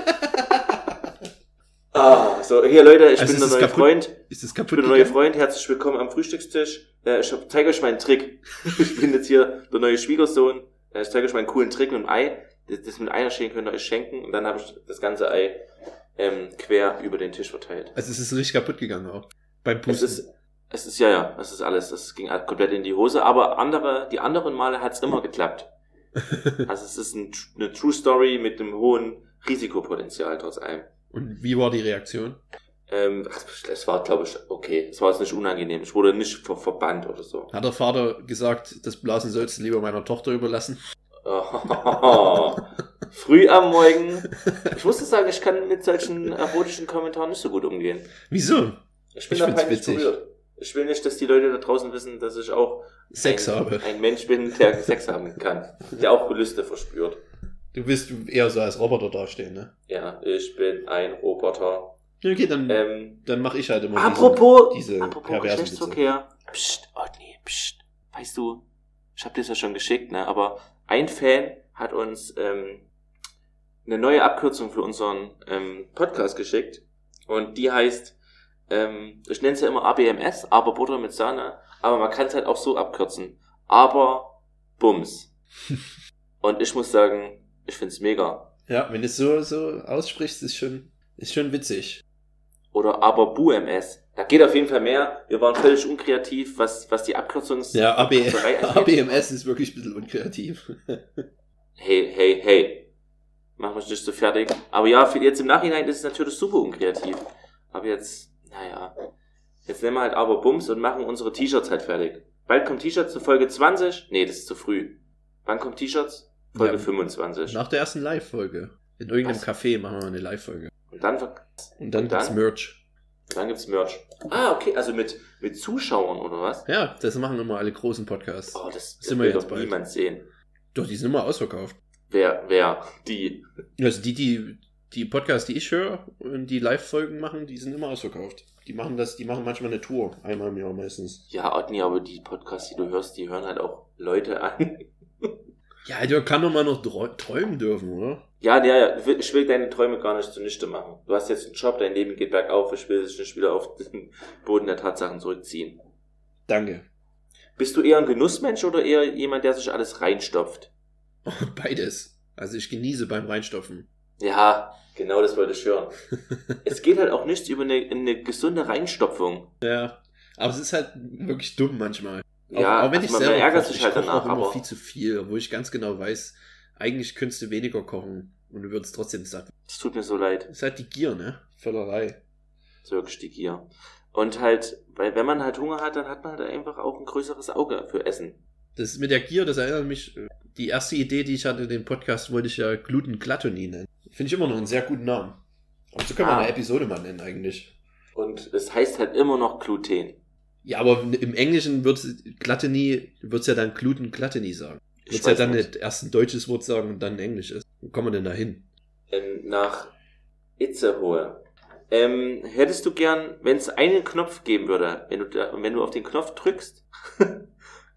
ah, so, hier Leute, ich Also bin der es neue kaputt? Freund. Ist das Ich kaputt bin der neue? Freund. Herzlich willkommen am Frühstückstisch. Äh, ich zeige euch meinen Trick. ich bin jetzt hier der neue Schwiegersohn. Äh, ich zeige euch meinen coolen Trick mit dem Ei. Das, das mit Eierschälen könnt ihr euch schenken. Und dann habe ich das ganze Ei ähm, quer über den Tisch verteilt. Also es ist richtig kaputt gegangen auch. Beim Es Pusten. ist, es ist, ja, ja, es ist alles, es ging halt komplett in die Hose, aber andere, die anderen Male hat's immer geklappt. Also es ist ein, eine True Story mit einem hohen Risikopotenzial trotz allem. Und wie war die Reaktion? Ähm, es war, glaube ich, okay. Es war jetzt nicht unangenehm. Ich wurde nicht ver verbannt oder so. Hat der Vater gesagt, das Blasen sollst du lieber meiner Tochter überlassen? Früh am Morgen. Ich muss sagen, ich kann mit solchen erotischen Kommentaren nicht so gut umgehen. Wieso? Ich bin Ich da peinlich witzig. berührt. Ich will nicht, dass die Leute da draußen wissen, dass ich auch Sex ein, habe. ein Mensch bin, der Sex haben kann. Der auch Gelüste verspürt. Du willst eher so als Roboter dastehen, ne? Ja, ich bin ein Roboter. Okay, dann, Ähm, dann mache ich halt immer apropos, diese, diese apropos perversen Geschlechtsverkehr. Psst, oh nee, psst. Weißt du, ich hab dir das ja schon geschickt, ne? Aber ein Fan hat uns ähm, eine neue Abkürzung für unseren ähm, Podcast geschickt. Und die heißt, ähm, ich nenne es ja immer ABMS, aber Butter mit Sahne. Aber man kann es halt auch so abkürzen. Aber Bums. Und ich muss sagen, ich find's mega. Ja, wenn du es so, so aussprichst, ist schon, ist schon witzig. Oder aber BUMS. Da geht auf jeden Fall mehr. Wir waren völlig unkreativ, was, was die Abkürzungs... Ja, AB. ABMS ist wirklich ein bisschen unkreativ. Hey, hey, hey. Mach mich nicht so fertig. Aber ja, für jetzt im Nachhinein ist es natürlich super unkreativ. Aber jetzt, naja. Jetzt nehmen wir halt aber Bums und machen unsere T-Shirts halt fertig. Bald kommt T-Shirts zu Folge 20. Nee, das ist zu früh. Wann kommt T-Shirts? Folge Ja. 25. Nach der ersten Live-Folge. In irgendeinem Was? Café machen wir eine Live-Folge. Und dann, Und dann Und dann? gibt's Merch. dann gibt's Merch. Ah, okay, also mit, mit Zuschauern oder was? Ja, das machen immer alle großen Podcasts. Oh, das, das Sind wir will doch bald. niemand sehen. Doch, die sind immer ausverkauft. Wer, wer, die. Also die, die, die Podcasts, die ich höre und die Live-Folgen machen, die sind immer ausverkauft. Die machen das, die machen manchmal eine Tour, einmal im Jahr meistens. Ja, Otni, aber die Podcasts, die du hörst, die hören halt auch Leute an. Ja, der kann doch mal noch träu- träumen dürfen, oder? Ja, ja, ja, ich will- ich will deine Träume gar nicht zunichte machen. Du hast jetzt einen Job, dein Leben geht bergauf, ich will dich nicht wieder auf den Boden der Tatsachen zurückziehen. Danke. Bist du eher ein Genussmensch oder eher jemand, der sich alles reinstopft? Beides. Also ich genieße beim Reinstopfen. Ja, genau das wollte ich hören. es geht halt auch nichts über eine, eine gesunde Reinstopfung. Ja. Aber es ist halt wirklich dumm manchmal. Auch, Ja, auch wenn also ich selber ärgert koche, sich ich halt koche danach, auch immer aber viel zu viel, obwohl ich ganz genau weiß, eigentlich könntest du weniger kochen und du würdest trotzdem satt. es tut mir so leid. Das ist halt die Gier, ne? Völlerei. Das ist wirklich die Gier. Und halt, weil wenn man halt Hunger hat, dann hat man halt einfach auch ein größeres Auge für Essen. Das mit der Gier, das erinnert mich, äh, die erste Idee, die ich hatte, den Podcast, wollte ich ja Gluten-Glatonie nennen. Finde ich immer noch einen sehr guten Namen. Aber so können wir Ah. eine Episode mal nennen eigentlich. Und es heißt halt immer noch Gluten. Ja, aber im Englischen wird Gluttony, wird's ja dann Gluten-Gluttony sagen. Ich Wird's ja dann nicht erst ein deutsches Wort sagen und dann ein englisches. Wo kommen wir denn da hin? ähm, nach Itzehoe. Ähm, hättest du gern, wenn es einen Knopf geben würde, wenn du, da, wenn du auf den Knopf drückst,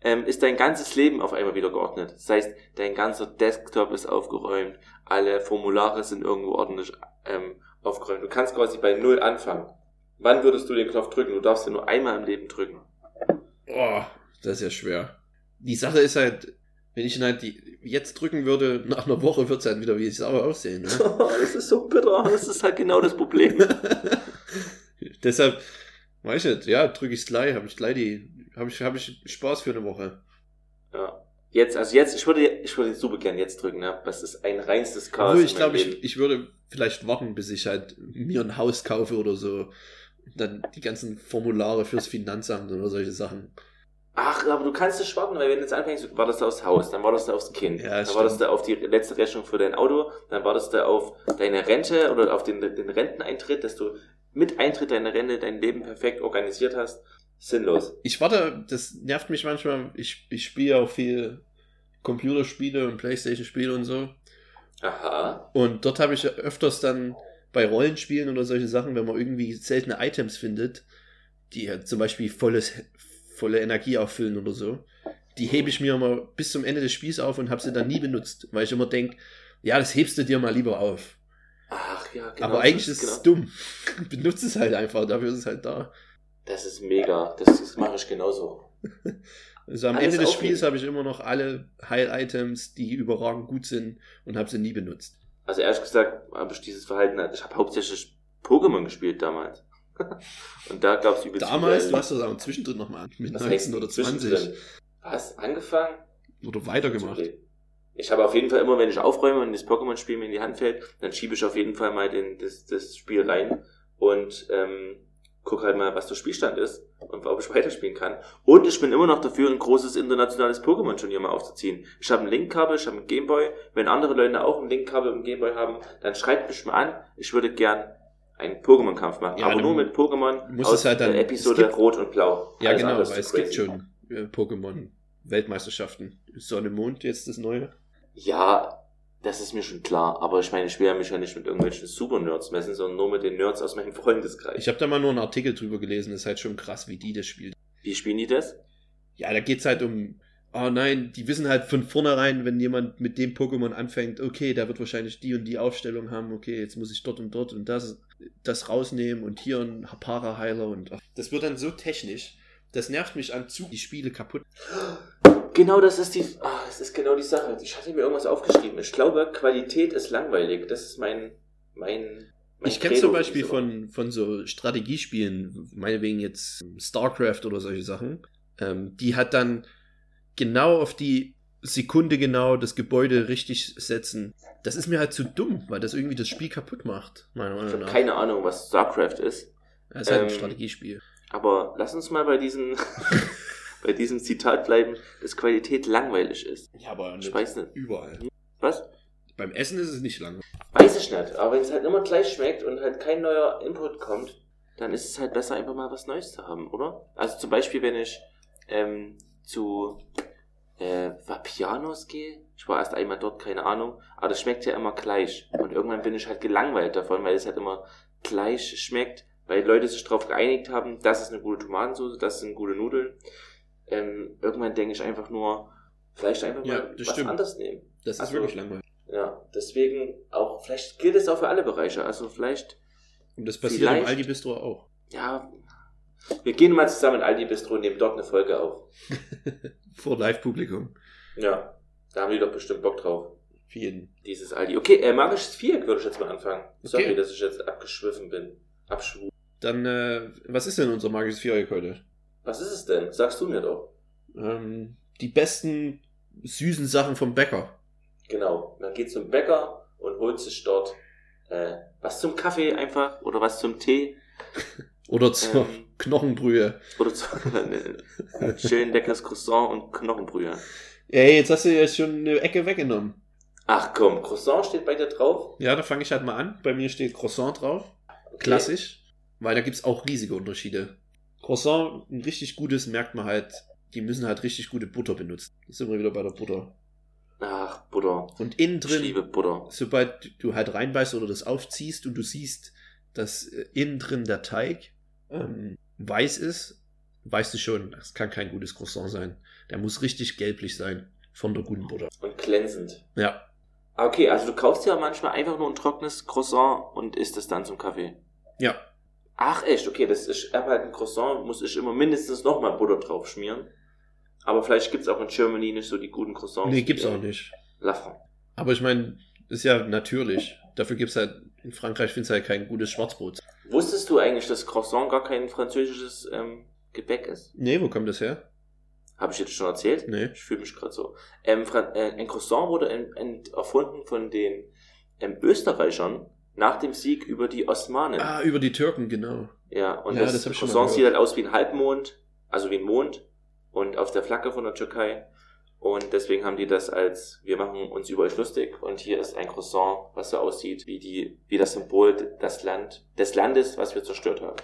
ähm, ist dein ganzes Leben auf einmal wieder geordnet. Das heißt, dein ganzer Desktop ist aufgeräumt, alle Formulare sind irgendwo ordentlich ähm, aufgeräumt. Du kannst quasi bei Null anfangen. Wann würdest du den Knopf drücken? Du darfst ihn nur einmal im Leben drücken. Oh, das ist ja schwer. Die Sache ist halt, wenn ich ihn halt die, jetzt drücken würde, nach einer Woche wird's halt wieder wie Sau aussehen. Ne? das ist so bitter. Das ist halt genau das Problem. Deshalb, Weiß ich nicht, ja, drücke ich's gleich, habe ich gleich die, habe ich, hab ich Spaß für eine Woche. Ja. Jetzt, also jetzt, ich würde, ich würde super gern jetzt drücken, ne? Das ist ein reinstes Chaos. Obwohl, ich glaube, ich, ich würde vielleicht warten, bis ich halt mir ein Haus kaufe oder so. Dann die ganzen Formulare fürs Finanzamt oder solche Sachen. Ach, aber du kannst es warten, weil wenn du jetzt anfängst, wartest du aufs Haus, dann wartest du aufs Kind, Ja, dann das wartest du auf die letzte Rechnung für dein Auto, dann wartest du auf deine Rente oder auf den, den Renteneintritt, dass du mit Eintritt deiner Rente dein Leben perfekt organisiert hast. Sinnlos. Ich warte, das nervt mich manchmal. Ich, ich spiele auch viel Computerspiele und Playstation-Spiele und so. Aha. Und dort habe ich öfters dann bei Rollenspielen oder solche Sachen, wenn man irgendwie seltene Items findet, die ja zum Beispiel volles, volle Energie auffüllen oder so, die hebe ich mir immer bis zum Ende des Spiels auf und habe sie dann nie benutzt, weil ich immer denke, ja, das hebst du dir mal lieber auf. Ach ja, genau. Aber eigentlich ist es es dumm. Benutze es halt einfach, dafür ist es halt da. Das ist mega. Das, das mache ich genauso. Also am Alles Ende des. Spiels habe ich immer noch alle Heil-Items, die überragend gut sind und habe sie nie benutzt. Also ehrlich gesagt habe ich dieses Verhalten, ich habe hauptsächlich Pokémon gespielt damals. Und da gab es übelst Damals, du hast das aber zwischendrin nochmal mit Was 19 heißt oder zwischendrin? 20 Was? Angefangen? oder weitergemacht. Ich habe auf jeden Fall immer, wenn ich aufräume und das Pokémon-Spiel mir in die Hand fällt, dann schiebe ich auf jeden Fall mal den, das, das Spiel rein und ähm, guck halt mal, was der Spielstand ist und ob ich weiterspielen kann. Und ich bin immer noch dafür, ein großes internationales Pokémon-Turnier mal aufzuziehen. Ich habe ein Link-Kabel, ich habe ein Gameboy. Wenn andere Leute auch ein Link-Kabel und ein Gameboy haben, dann schreibt mich mal an. Ich würde gern einen Pokémon-Kampf machen, Ja, aber nur mit Pokémon aus halt dann- der Episode gibt- Rot und Blau. Ja, Alles genau, weil es gibt crazy. schon äh, Pokémon-Weltmeisterschaften. Sonne, Mond, jetzt das neue. Ja, das ist mir schon klar. Aber ich meine, ich will ja mich ja nicht mit irgendwelchen Super-Nerds messen, sondern nur mit den Nerds aus meinem Freundeskreis. Ich habe da mal nur einen Artikel drüber gelesen, das ist halt schon krass, wie die das spielen. Wie spielen die das? Ja, da geht's halt um, oh nein, die wissen halt von vornherein, wenn jemand mit dem Pokémon anfängt, okay, der wird wahrscheinlich die und die Aufstellung haben, okay, jetzt muss ich dort und dort und das, das rausnehmen und hier ein Para-Heiler und ach, das wird dann so technisch, das nervt mich am Zug, die Spiele kaputt. Genau, das ist die, ah, das ist genau die Sache. Ich hatte mir irgendwas aufgeschrieben. Ich glaube, Qualität ist langweilig. Das ist mein, mein, mein Ich kenne zum Beispiel Woche. von, von so Strategiespielen, meinetwegen jetzt StarCraft oder solche Sachen, ähm, die hat dann genau auf die Sekunde genau das Gebäude richtig setzen. Das ist mir halt zu dumm, weil das irgendwie das Spiel kaputt macht, meiner Ich Meinung habe nach. keine Ahnung, was StarCraft ist. Das ist halt ein ähm, Strategiespiel. Aber lass uns mal bei diesem, bei diesem Zitat bleiben, dass Qualität langweilig ist. Ja, aber Ich weiß nicht. überall. Was? Beim Essen ist es nicht langweilig. Weiß ich nicht. Aber wenn es halt immer gleich schmeckt und halt kein neuer Input kommt, dann ist es halt besser, einfach mal was Neues zu haben, oder? Also zum Beispiel, wenn ich ähm, zu äh, Vapianos gehe. Ich war erst einmal dort, keine Ahnung. Aber das schmeckt ja immer gleich. Und irgendwann bin ich halt gelangweilt davon, weil es halt immer gleich schmeckt, weil Leute sich darauf geeinigt haben, das ist eine gute Tomatensauce, das sind gute Nudeln. Ähm, irgendwann denke ich einfach nur, vielleicht einfach Ja, mal was stimmt. anderes nehmen. Das ist Also- wirklich langweilig. Ja, deswegen auch, vielleicht gilt es auch für alle Bereiche. Also vielleicht, Und das passiert im Aldi Bistro auch. ja, wir gehen mal zusammen in Aldi Bistro und nehmen dort eine Folge auf. Vor Live-Publikum. Ja, da haben die doch bestimmt Bock drauf. Für jeden. Dieses Aldi. Okay, äh, magisches Viereck würde ich jetzt mal anfangen. Sorry, Okay. dass ich jetzt abgeschwiffen bin. Abschwu. Dann, äh, was ist denn unser magisches Viereck heute? Was ist es denn? Sagst du mir doch. Ähm, die besten süßen Sachen vom Bäcker. Genau. Man geht zum Bäcker und holt sich dort äh, was zum Kaffee einfach oder was zum Tee. Oder zur Ähm. Knochenbrühe. Oder zu schön leckeres Croissant und Knochenbrühe. Ey, jetzt hast du ja schon eine Ecke weggenommen. Ach komm, Croissant steht bei dir drauf? Ja, da fange ich halt mal an. Bei mir steht Croissant drauf. Okay. Klassisch. Weil da gibt's auch riesige Unterschiede. Croissant, ein richtig gutes, merkt man halt, die müssen halt richtig gute Butter benutzen. Da sind wir wieder bei der Butter. Ach, Butter. Und innen Ich liebe drin, Butter. sobald du halt reinbeißt oder das aufziehst und du siehst, dass äh, innen drin der Teig ähm, weiß ist, weißt du schon, das kann kein gutes Croissant sein. Der muss richtig gelblich sein von der guten Butter. Und glänzend. Ja, Okay, also du kaufst ja manchmal einfach nur ein trockenes Croissant und isst es dann zum Kaffee. ja. Ach echt, okay, das ist aber halt ein Croissant, muss ich immer mindestens nochmal Butter drauf schmieren. Aber vielleicht gibt's auch in Germany nicht so die guten Croissants. Nee, gibt's auch nicht. La France. Aber ich meine, ist ja natürlich. Dafür gibt's halt In Frankreich findest du halt kein gutes Schwarzbrot. Wusstest du eigentlich, dass Croissant gar kein französisches ähm, Gebäck ist? Nee, wo kommt das her? Habe ich dir das schon erzählt? Nee. Ich fühle mich gerade so. Ähm, äh, ein Croissant wurde erfunden von den ähm, Österreichern nach dem Sieg über die Osmanen. Ah, über die Türken, genau. Ja, und Ja, das, das Croissant sieht halt aus wie ein Halbmond, also wie ein Mond und auf der Flagge von der Türkei. Und deswegen haben die das als, wir machen uns über euch lustig und hier ist ein Croissant, was so aussieht wie die, wie das Symbol des Land, des Landes, was wir zerstört haben.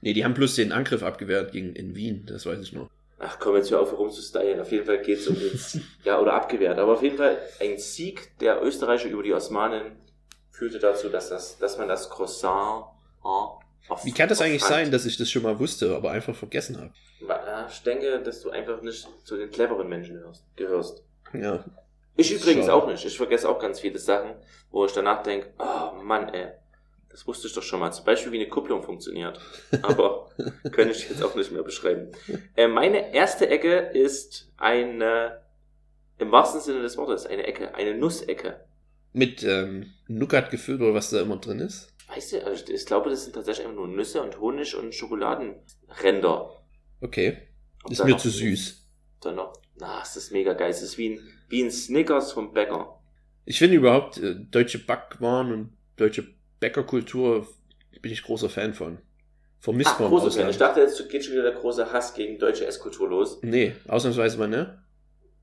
Nee, die haben bloß den Angriff abgewehrt gegen in Wien, das weiß ich noch. Ach komm, jetzt hör auf rumzustylen. Auf jeden Fall geht's um den, ja, oder abgewehrt. Aber auf jeden Fall ein Sieg der Österreicher über die Osmanen führte dazu, dass das, dass man das Croissant, äh, auf, Wie kann das eigentlich auffand. sein, dass ich das schon mal wusste, aber einfach vergessen habe? Ja, Ich denke, dass du einfach nicht zu den cleveren Menschen hörst, gehörst. Ja. Ich übrigens Schade. auch nicht. Ich vergesse auch ganz viele Sachen, wo ich danach denke, oh Mann, ey, das wusste ich doch schon mal. Zum Beispiel, wie eine Kupplung funktioniert. Aber kann ich jetzt auch nicht mehr beschreiben. Äh, meine erste Ecke ist eine, im wahrsten Sinne des Wortes, eine Ecke, eine Nussecke. Mit ähm, Nougat gefüllt oder was da immer drin ist. Weißt du, also ich, glaube, das sind tatsächlich einfach nur Nüsse und Honig und Schokoladenränder. Okay. Ist mir zu süß. Dann noch, na, es ist mega geil. Es ist wie ein, wie ein Snickers vom Bäcker. Ich finde überhaupt äh, deutsche Backwaren und deutsche Bäckerkultur bin ich großer Fan von. Vermisst Ach, man im große Fan. Ausland. Ich dachte, jetzt geht schon wieder der große Hass gegen deutsche Esskultur los. Nee, ausnahmsweise mal ne.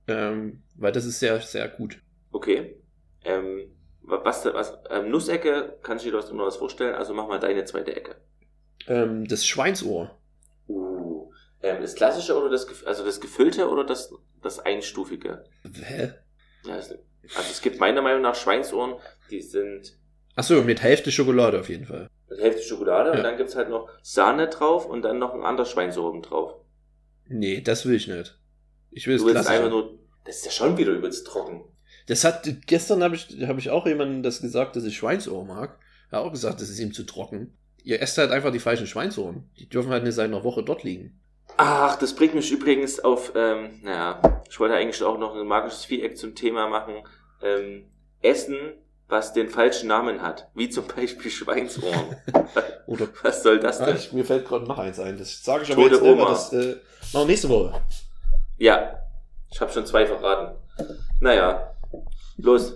Ähm, weil das ist sehr, sehr gut. Okay. Ähm, wa- was, was, ähm, Nussecke, kannst du dir das noch was vorstellen? Also mach mal deine zweite Ecke. Ähm, das Schweinsohr. Uh, ähm, das klassische oder das, also das gefüllte oder das, das einstufige? Hä? Das, also es gibt meiner Meinung nach Schweinsohren, die sind Achso, mit Hälfte Schokolade auf jeden Fall. mit Hälfte Schokolade und Ja. dann gibt's halt noch Sahne drauf und dann noch ein anderes Schweinsohren drauf. Nee, das will ich nicht. Ich will willst klassische. einfach nur, das ist ja schon wieder übelst trocken. Das hat, gestern habe ich, hab ich auch jemandem das gesagt, dass ich Schweinsohr mag. Er hat auch gesagt, das ist ihm zu trocken. Ihr esst halt einfach die falschen Schweinsohren. Die dürfen halt nicht seit einer Woche dort liegen. Ach, das bringt mich übrigens auf, ähm, naja, ich wollte eigentlich auch noch ein magisches Viereck zum Thema machen. Ähm, Essen, was den falschen Namen hat. Wie zum Beispiel Schweinsohren. Oder was soll das Ah, denn? ich, mir fällt gerade noch eins ein. Das sage ich aber Tote jetzt Oma. das äh, noch nächste Woche. Ja, ich habe schon zwei verraten. Naja, los,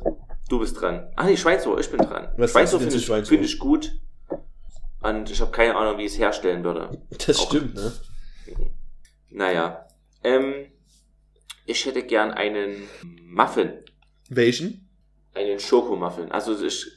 du bist dran. Ah nee, Schweinsohr, ich bin dran. Was Schweinsohr finde ich, find ich gut. Und ich habe keine Ahnung, wie ich es herstellen würde. Das Auch. stimmt, ne? Naja, ähm, ich hätte gern einen Muffin. Welchen? Einen Schokomuffin. Also ich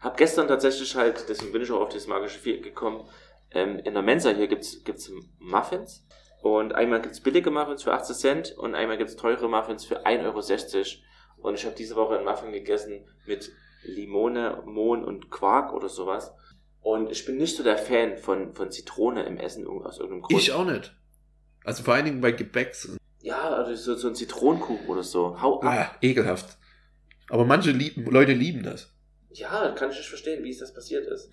habe gestern tatsächlich halt, deswegen bin ich auch auf das magische Viereck gekommen, ähm, in der Mensa hier gibt's gibt's Muffins und einmal gibt's billige Muffins für 80 Cent und einmal gibt's teure Muffins für 1,60 Euro und ich habe diese Woche einen Muffin gegessen mit Limone, Mohn und Quark oder sowas und ich bin nicht so der Fan von, von Zitrone im Essen aus irgendeinem Grund. Ich auch nicht. Also vor allen Dingen bei Gebäcks. Ja, also so, so ein Zitronenkuchen oder so. Hau ab. Ah, ekelhaft. Aber manche lieben, Leute lieben das. Ja, kann ich nicht verstehen, wie es das passiert ist.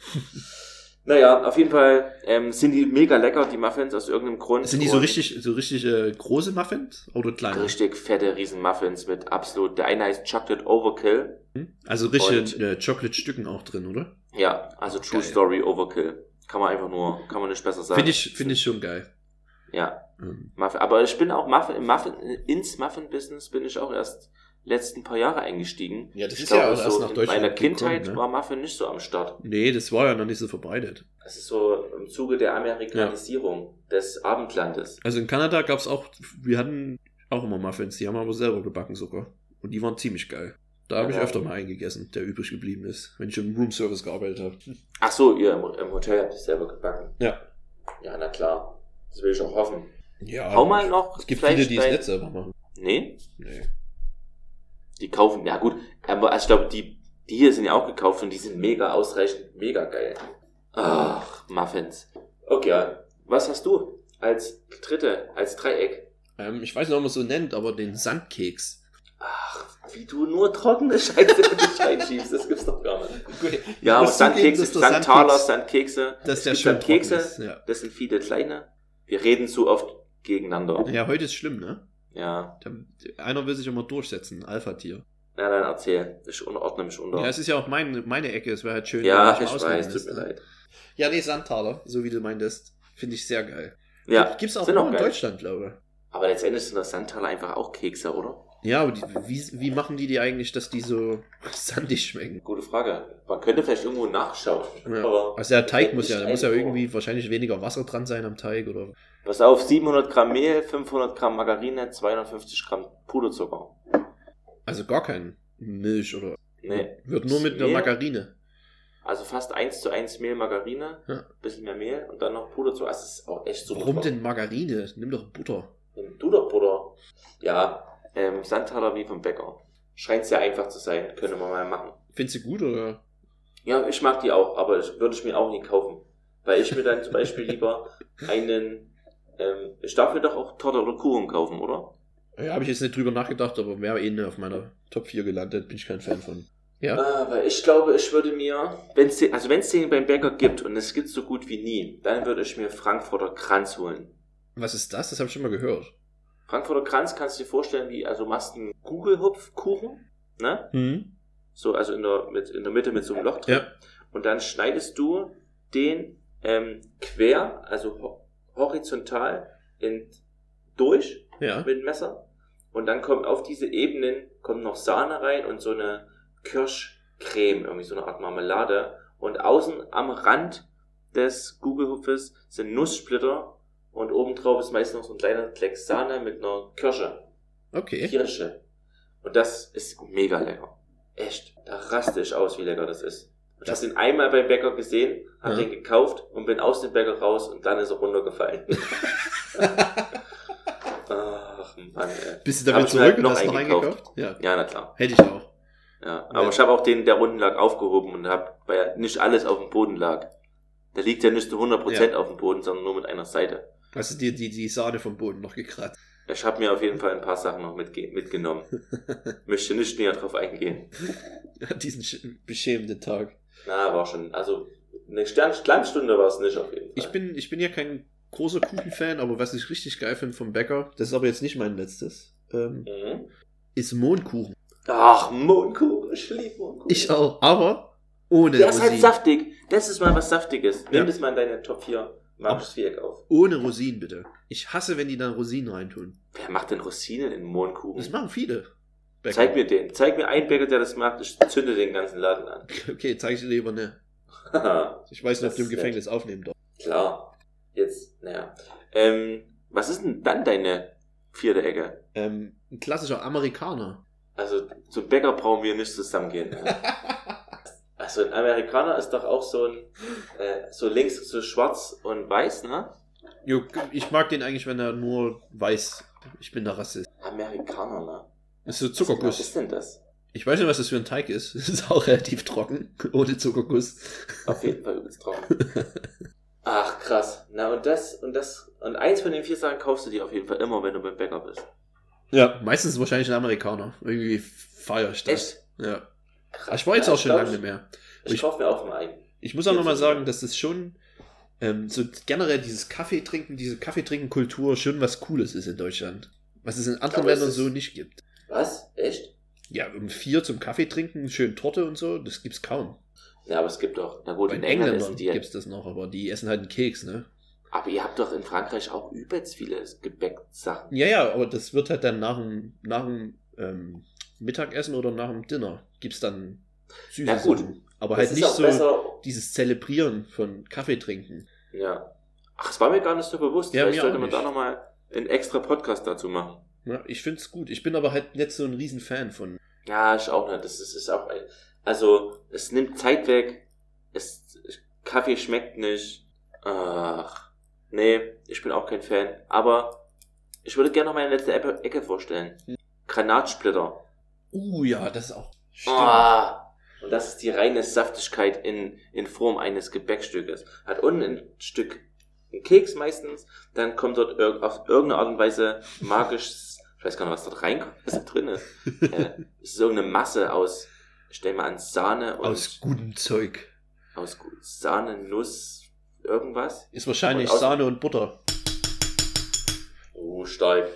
naja, auf jeden Fall ähm, sind die mega lecker, die Muffins, aus irgendeinem Grund. Sind die so richtig, so richtig äh, große Muffins oder kleine? Richtig fette Riesen-Muffins mit absolut, der eine heißt Chocolate Overkill. Hm? Also richtige äh, Chocolate-Stücken auch drin, oder? Ja, also True Geil. Story Overkill. Kann man einfach nur, kann man nicht besser sagen. Finde ich, finde ich schon geil. Ja, Muffin. Aber ich bin auch Muffin, Muffin, ins Muffin-Business bin ich auch erst letzten paar Jahre eingestiegen. Ja, das ich ist ja glaube, auch erst so nach in Deutschland meiner Kindheit gekommen, ne? war Muffin nicht so am Start. Nee, das war ja noch nicht so verbreitet. Das ist so im Zuge der Amerikanisierung des Abendlandes. Also in Kanada gab's auch, wir hatten auch immer Muffins, die haben wir aber selber gebacken sogar. Und die waren ziemlich geil. Da habe ich Ja. öfter mal eingegessen, der übrig geblieben ist, wenn ich im Roomservice gearbeitet habe. Ach so, ihr im, Hotel habt es selber gebacken. Ja. Ja, na klar. Das will ich auch hoffen. Ja. Hau mal noch. Es gibt viele, die es nicht selber machen. Nee, Nee. Die kaufen. Ja gut, aber also ich glaube, die, die hier sind ja auch gekauft und die sind mega ausreichend, mega geil. Ach, Muffins. Okay, was hast du als dritte, als Dreieck? Ähm, ich weiß nicht, ob man es so nennt, aber den Sandkeks. Ach, wie du nur trockene Scheiße in dich reinschiebst, das gibt's doch gar nicht. Okay. Ja, aber Sandkekse, Sandtaler, Sandkekse. der es gibt schön Sandkekse, ist, ja. das sind viele kleine. Wir reden zu oft gegeneinander. ja, heute ist schlimm, ne? Ja. Da- Einer will sich immer durchsetzen, Alpha-Tier. Na dann erzähl. Ich ordne mich unter. Ja, es ist ja auch mein, meine Ecke. Es wäre halt schön, Ja, wenn ich ausreden weiß, tut mir leid. Ja, nee, Sandtaler, so wie du meintest. Finde ich sehr geil. Ja, Gibt's auch sind nur auch in geil. Deutschland, glaube aber letztendlich sind das Sandtaler einfach auch Kekse, oder? ich. Ja, aber die, wie, wie machen die die eigentlich, dass die so sandig schmecken? Gute Frage. Man könnte vielleicht irgendwo nachschauen. Ja. Aber Also der Teig muss ja, da muss ja irgendwie wahrscheinlich weniger Wasser dran sein am Teig oder. Pass auf, 700 Gramm Mehl, 500 Gramm Margarine, 250 Gramm Puderzucker. Also gar kein Milch oder. Nee. Wird nur mit einer Mehl. Margarine. Also fast 1 zu 1 Mehl, Margarine, Ja. bisschen mehr Mehl und dann noch Puderzucker. Das ist auch echt super. Warum denn Margarine? Nimm doch Butter. Nimm Du doch Butter. Ja, ähm, Sandtaler wie vom Bäcker. Scheint sehr einfach zu sein, könnte man mal machen. Findest du gut oder? Ja, ich mag die auch, aber ich würde ich mir auch nie kaufen. Weil ich mir dann zum Beispiel lieber einen, ähm, ich darf mir doch auch Torte oder Kuchen kaufen, oder? Ja, habe ich jetzt nicht drüber nachgedacht, aber wäre eh auf meiner Top 4 gelandet. Bin ich kein Fan von. Ja? Ah, weil ich glaube, ich würde mir, wenn's den, also wenn es den beim Bäcker gibt und es gibt so gut wie nie, dann würde ich mir Frankfurter Kranz holen. Was ist das? Das habe ich schon mal gehört. Frankfurter Kranz kannst du dir vorstellen, wie, also machst einen Kugelhupfkuchen, ne? Hm? So, also in der, mit, in der Mitte mit so einem Loch drin. Ja. Und dann schneidest du den ähm, quer, also horizontal in, durch Ja. mit dem Messer. Und dann kommt auf diese Ebenen kommt noch Sahne rein und so eine Kirschcreme, irgendwie so eine Art Marmelade. Und außen am Rand des Kugelhupfes sind Nusssplitter und obendrauf ist meist noch so ein kleiner Fleck Sahne mit einer Kirsche. Okay. Kirsche. Und das ist mega lecker. Echt. Da raste ich aus, wie lecker das ist. Ich habe den einmal beim Bäcker gesehen, habe Ja. den gekauft und bin aus dem Bäcker raus und dann ist er runtergefallen. Ach Mann, ey. Bist du damit mir halt zurück und noch hast noch eingekauft. Ja. Ja, na klar. Hätte ich auch. Ja. Aber Ja. ich habe auch den, der unten lag, aufgehoben und habe, weil nicht alles auf dem Boden lag. Der liegt ja nicht zu 100% auf dem Boden, sondern nur mit einer Seite. Hast du dir die, die Sahne vom Boden noch gekratzt? Ich habe mir auf jeden Fall ein paar Sachen noch mitge mitgenommen. Möchte nicht näher drauf eingehen. Diesen sch- beschämenden Tag. Na, war schon, also eine Stern Glanzstunde war es nicht auf jeden Fall. Ich bin, ich bin ja kein großer Kuchenfan, aber was ich richtig geil finde vom Bäcker, das ist aber jetzt nicht mein letztes, ähm, Mhm. ist Mohnkuchen. Ach, Mohnkuchen, ich liebe Mohnkuchen. Ich auch, aber ohne Der ist halt Rosinen. saftig. Das ist mal was Saftiges. Nimm Ja. das mal in deine Top 4 magisches Viereck auf. Ohne Rosinen, bitte. Ich hasse, wenn die dann Rosinen reintun. Wer macht denn Rosinen in Mohnkuchen? Das machen viele. Bäcker. Zeig mir den. Zeig mir einen Bäcker, der das macht. Ich zünde den ganzen Laden an. Okay, zeig ich dir lieber ne. Ich weiß nicht, ob du im Gefängnis aufnehmen darfst. Klar. Jetzt, naja. Ähm, was ist denn dann deine vierte Ecke? Ähm, ein klassischer Amerikaner. Also zum Bäcker brauchen wir nicht zusammengehen. Ne? Also ein Amerikaner ist doch auch so ein, äh, so links so schwarz und weiß, ne? Jo, ich mag den eigentlich, wenn er nur weiß. Ich bin der Rassist. Amerikaner, ne? Das ist so Was Zuckerguss. ist denn das? Ich weiß nicht, was das für ein Teig ist. Es ist auch relativ trocken, ohne Zuckerguss. Auf jeden Fall übelst trocken. Ach, krass. Na, und das, und das, und eins von den vier Sachen kaufst du dir auf jeden Fall immer, wenn du beim Bäcker bist. Ja, meistens wahrscheinlich ein Amerikaner. Irgendwie feier ich das. Echt? Ja. Krass. Ich war jetzt Ja, auch schon lange nicht mehr. Ich, ich kaufe mir auch mal einen. Ich muss auch nochmal sagen, dass das schon ähm, so generell dieses Kaffee trinken, diese Kaffeetrinken-Kultur schon was Cooles ist in Deutschland. Was es in anderen Ländern so nicht gibt. Was? Echt? Ja, um vier zum Kaffee trinken, schön Torte und so, das gibt's kaum. Ja, aber es gibt doch, na gut, Bei in England essen die gibt's das noch, aber die essen halt einen Keks, ne? Aber ihr habt doch in Frankreich auch übelst viele Gebäcksachen. Ja, ja, aber das wird halt dann nach dem, nach dem ähm, Mittagessen oder nach dem Dinner gibt's dann süße Ja, gut. Sachen. Aber halt nicht so besser. dieses Zelebrieren von Kaffee trinken. Ja. Ach, es war mir gar nicht so bewusst. Ja, Vielleicht sollte man da nicht. nochmal einen extra Podcast dazu machen. Ja, ich find's gut. Ich bin aber halt nicht so ein riesen Fan von. Ja, ich auch nicht. Das ist, ist auch also, es nimmt Zeit weg. Es, Kaffee schmeckt nicht. Ach. Nee, ich bin auch kein Fan. Aber ich würde gerne noch meine letzte Ecke, vorstellen. Granatsplitter. Uh, ja, das ist auch. Stimmt. Ah, und das ist die reine Saftigkeit in, in Form eines Gebäckstückes. Hat unten ein Stück Keks meistens, dann kommt dort auf irgendeine Art und Weise magisch, ich weiß gar nicht, was dort reinkommt, was da drin ist. äh, es ist irgendeine Masse aus, stell mal an Sahne und Aus gutem Zeug. aus Sahne, Nuss, irgendwas. Ist wahrscheinlich Und Sahne und Butter. Oh, stark.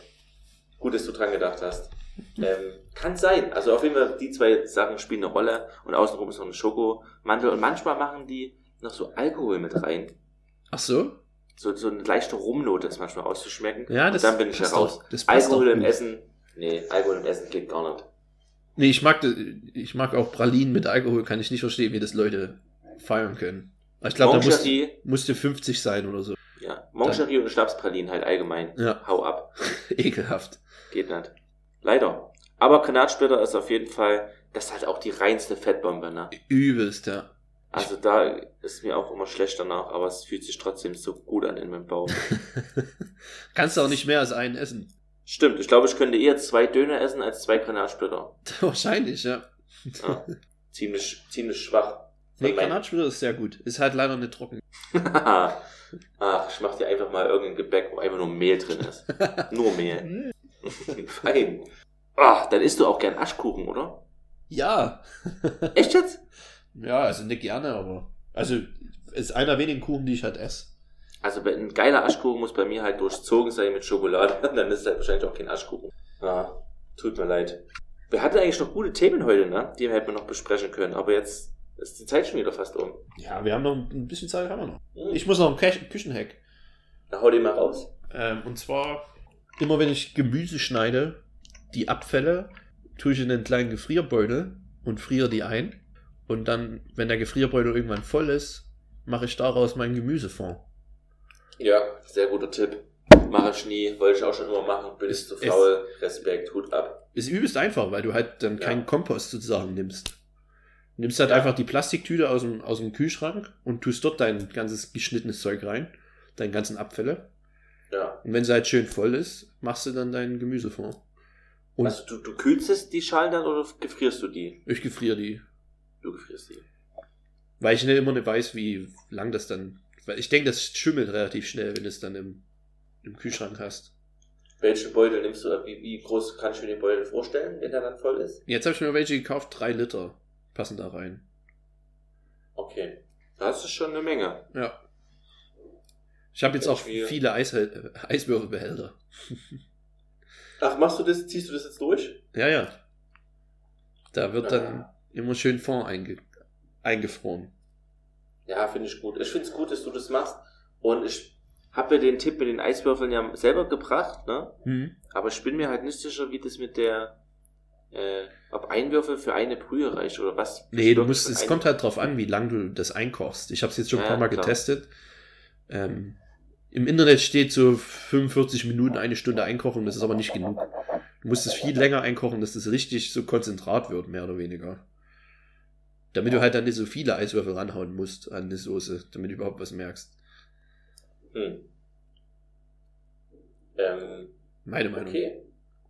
Gut, dass du dran gedacht hast. Ähm, kann sein. Also auf jeden Fall, die zwei Sachen spielen eine Rolle und außenrum ist noch ein Schokomantel und manchmal machen die noch so Alkohol mit rein. Ach so? So, so eine leichte Rumnote ist manchmal auszuschmecken. Ja, das und dann bin ich passt heraus. doch- das Alkohol im gut. Essen, nee, Alkohol im Essen geht gar nicht. Nee, ich mag, ich mag auch Pralinen mit Alkohol, kann ich nicht verstehen, wie das Leute feiern können. Ich glaube, da muss, Moncherie, musste 50 sein oder so. ja, Moncherie und Schnapspralinen halt allgemein. Ja, Hau ab. ekelhaft. Geht nicht. Leider. Aber Granatsplitter ist auf jeden Fall, das ist halt auch die reinste Fettbombe, ne? Übelst, ja. Also da ist mir auch immer schlecht danach, aber es fühlt sich trotzdem so gut an in meinem Bauch. Kannst du auch nicht mehr als einen essen. Stimmt, ich glaube, ich könnte eher zwei Döner essen als zwei Granatsplitter. Wahrscheinlich, ja. Ja. ziemlich, ziemlich schwach. Nee, Granatsplitter ist sehr gut. Ist halt leider nicht trocken. Ach, ich mach dir einfach mal irgendein Gebäck, wo einfach nur Mehl drin ist. Nur Mehl. Fein. Ach, dann isst du auch gern Aschkuchen, oder? Ja. Echt jetzt? Ja, also nicht gerne, aber. Also, ist einer wenigen Kuchen, die ich halt esse. Also ein geiler Aschkuchen muss bei mir halt durchzogen sein mit Schokolade. Dann ist es halt wahrscheinlich auch kein Aschkuchen. Ja, tut mir leid. Wir hatten eigentlich noch gute Themen heute, ne? Die hätten wir noch besprechen können. Aber jetzt ist die Zeit schon wieder fast um. Ja, wir haben noch ein bisschen Zeit, haben wir noch. Hm. Ich muss noch einen Kü- Küchenhack. Na, hau den mal raus. Ähm, und zwar, immer wenn ich Gemüse schneide, die Abfälle tue ich in einen kleinen Gefrierbeutel und friere die ein. Und dann, wenn der Gefrierbeutel irgendwann voll ist, mache ich daraus meinen Gemüsefond. Ja, sehr guter Tipp. Mache ich nie, wollte ich auch schon immer machen. Bin ich zu faul. Respekt, Hut ab. Ist übelst einfach, weil du halt dann Ja. keinen Kompost sozusagen nimmst. Du nimmst halt Ja. einfach die Plastiktüte aus dem, aus dem Kühlschrank und tust dort dein ganzes geschnittenes Zeug rein, deine ganzen Abfälle. Ja. Und wenn sie halt schön voll ist, machst du dann deinen Gemüsefond. Und Also du, du kühlst die Schalen dann oder gefrierst du die? ich gefriere die. Du gefrierst die. Weil ich nicht immer nicht weiß, wie lang das dann. Weil ich denke, das schimmelt relativ schnell, wenn du es dann im, im Kühlschrank hast. Welche Beutel nimmst du? Wie, wie groß kannst du mir den Beutel vorstellen, wenn der dann voll ist? Jetzt habe ich mir welche gekauft, drei Liter passen da rein. Okay. Das ist schon eine Menge. Ja. Ich habe jetzt auch Wir- viele Eis, äh, Eiswürfelbehälter. Ach, machst du das, ziehst du das jetzt durch? Ja, ja. Da wird Ja. dann immer schön Fond einge eingefroren. Ja, finde ich gut. Ich finde es gut, dass du das machst. Und ich habe ja den Tipp mit den Eiswürfeln ja selber gebracht, ne? Hm. Aber ich bin mir halt nicht sicher, wie das mit der, äh, ob ein Würfel für eine Brühe reicht oder was. Nee, du musst, es kommt halt drauf an, wie lang du das einkochst. Ich habe es jetzt schon ein Ja, paar Mal klar. getestet. Ähm, Im Internet steht so 45 Minuten, eine Stunde einkochen, das ist aber nicht genug. Du musst es viel länger einkochen, dass das richtig so konzentrat wird, mehr oder weniger. Damit du halt dann nicht so viele Eiswürfel ranhauen musst an die Soße, damit du überhaupt was merkst. Hm. Ähm, Meine Meinung. okay.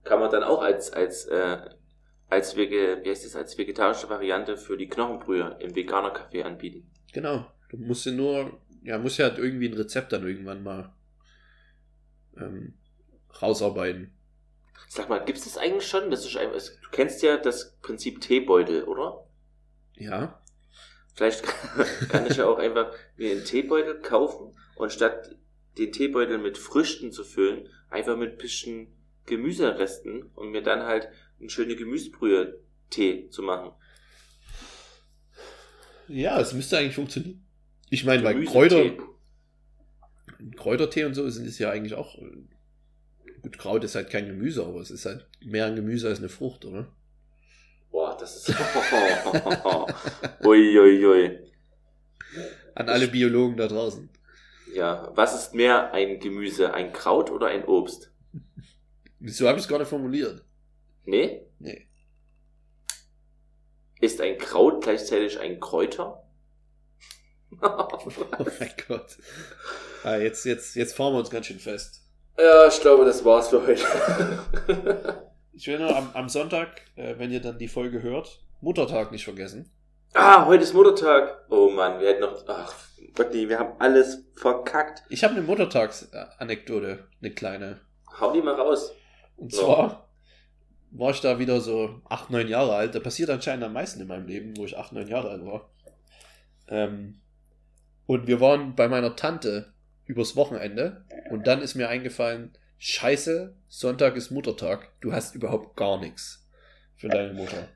Kann man dann auch als, als, äh, als, Wege, wie heißt das, als vegetarische Variante für die Knochenbrühe im Veganer Café anbieten. Genau. Du musst ja nur, ja, musst ja halt irgendwie ein Rezept dann irgendwann mal ähm, rausarbeiten. Sag mal, gibt es das eigentlich schon? Das ist einfach, du kennst ja das Prinzip Teebeutel, oder? Ja. Vielleicht kann ich ja auch einfach mir einen Teebeutel kaufen und statt den Teebeutel mit Früchten zu füllen, einfach mit ein bisschen Gemüseresten und mir dann halt eine schöne Gemüsebrühe Tee zu machen. Ja, es müsste eigentlich funktionieren. Ich meine, bei Gemüsetee. Kräuter, Kräutertee und so sind es ja eigentlich auch. Gut, Kraut ist halt kein Gemüse, aber es ist halt mehr ein Gemüse als eine Frucht, oder? Boah, das ist. Uiuiui. Ui, ui. An alle Biologen da draußen. Ja, was ist mehr ein Gemüse, ein Kraut oder ein Obst? So habe ich es gerade formuliert. Nee? Nee. Ist ein Kraut gleichzeitig ein Kräuter? Oh mein Gott. Ah, jetzt, jetzt, jetzt fahren wir uns ganz schön fest. ja, ich glaube, das war's für heute. Ich will nur am, am Sonntag, äh, wenn ihr dann die Folge hört, Muttertag nicht vergessen. ah, heute ist Muttertag. Oh Mann, wir hätten noch. Ach, Gott, nee, wir haben alles verkackt. Ich habe eine Muttertagsanekdote, eine kleine. Hau die mal raus. Und zwar war ich da wieder so acht, neun Jahre alt. Da passiert anscheinend am meisten in meinem Leben, wo ich acht, neun Jahre alt war. Ähm, und wir waren bei meiner Tante übers Wochenende. Und dann ist mir eingefallen, scheiße, Sonntag ist Muttertag, du hast überhaupt gar nichts für deine Mutter.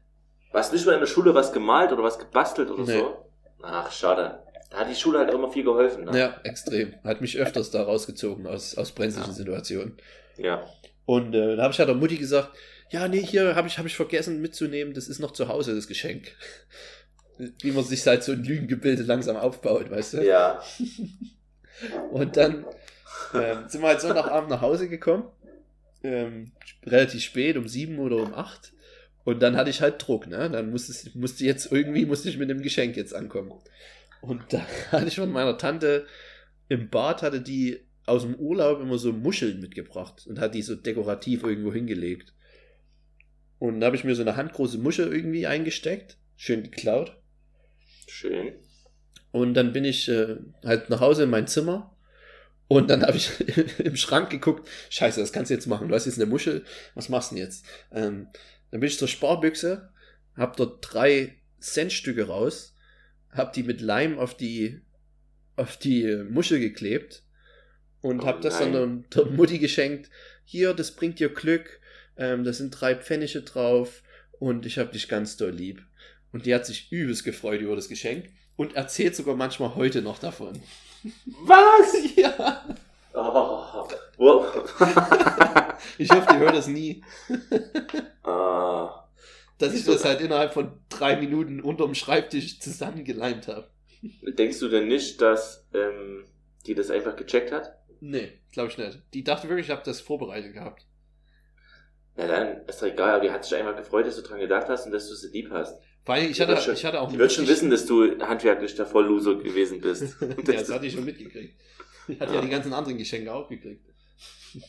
Warst nicht mal in der Schule was gemalt oder was gebastelt oder Nee. so? Ach, schade. Da hat die Schule halt immer viel geholfen. Ne? Ja, extrem. Hat mich öfters da rausgezogen aus, aus brenzlichen Ja. Situationen. ja. Und äh, da habe ich halt der Mutti gesagt, ja, nee, hier habe ich, hab ich vergessen mitzunehmen, das ist noch zu Hause, das Geschenk. Wie man sich halt so ein Lügengebilde langsam aufbaut, weißt du? Ja. Und dann ähm, sind wir halt Sonntagabend nach Hause gekommen. Ähm, relativ spät, um sieben oder um acht. Und dann hatte ich halt Druck, ne? Dann musste, es- musste jetzt irgendwie, musste ich mit dem Geschenk jetzt ankommen. Und da hatte ich von meiner Tante im Bad, hatte die aus dem Urlaub immer so Muscheln mitgebracht und hat die so dekorativ irgendwo hingelegt. Und da habe ich mir so eine handgroße Muschel irgendwie eingesteckt, schön geklaut. Schön. Und dann bin ich äh, halt nach Hause in mein Zimmer. Und dann habe ich im Schrank geguckt, scheiße, das kannst du jetzt machen. Du hast jetzt eine Muschel, was machst du denn jetzt? Ähm, dann bin ich zur Sparbüchse, hab dort drei Centstücke raus, hab die mit Leim auf die, auf die Muschel geklebt und Oh hab das nein. dann der, der Mutti geschenkt. Hier, das bringt dir Glück, ähm, da sind drei Pfennige drauf und ich hab dich ganz doll lieb. Und die hat sich übelst gefreut über das Geschenk und erzählt sogar manchmal heute noch davon. Was? ja. Oh. Wow. Ich hoffe, die hört das nie. ah. Dass ich das halt innerhalb von drei Minuten unterm Schreibtisch zusammengeleimt habe. Denkst du denn nicht, dass ähm, die das einfach gecheckt hat? Nee, glaube ich nicht. Die dachte wirklich, ich habe das vorbereitet gehabt. Na dann, ist doch egal, aber die hat sich einfach gefreut, dass du dran gedacht hast und dass du sie lieb hast. Allem, ich Die hatte, schon- ich hatte auch Die wird schon wissen, dass du handwerklich der Vollloser gewesen bist. ja, das hatte ich schon mitgekriegt. Ich hatte ja. Ja. die ganzen anderen Geschenke auch gekriegt.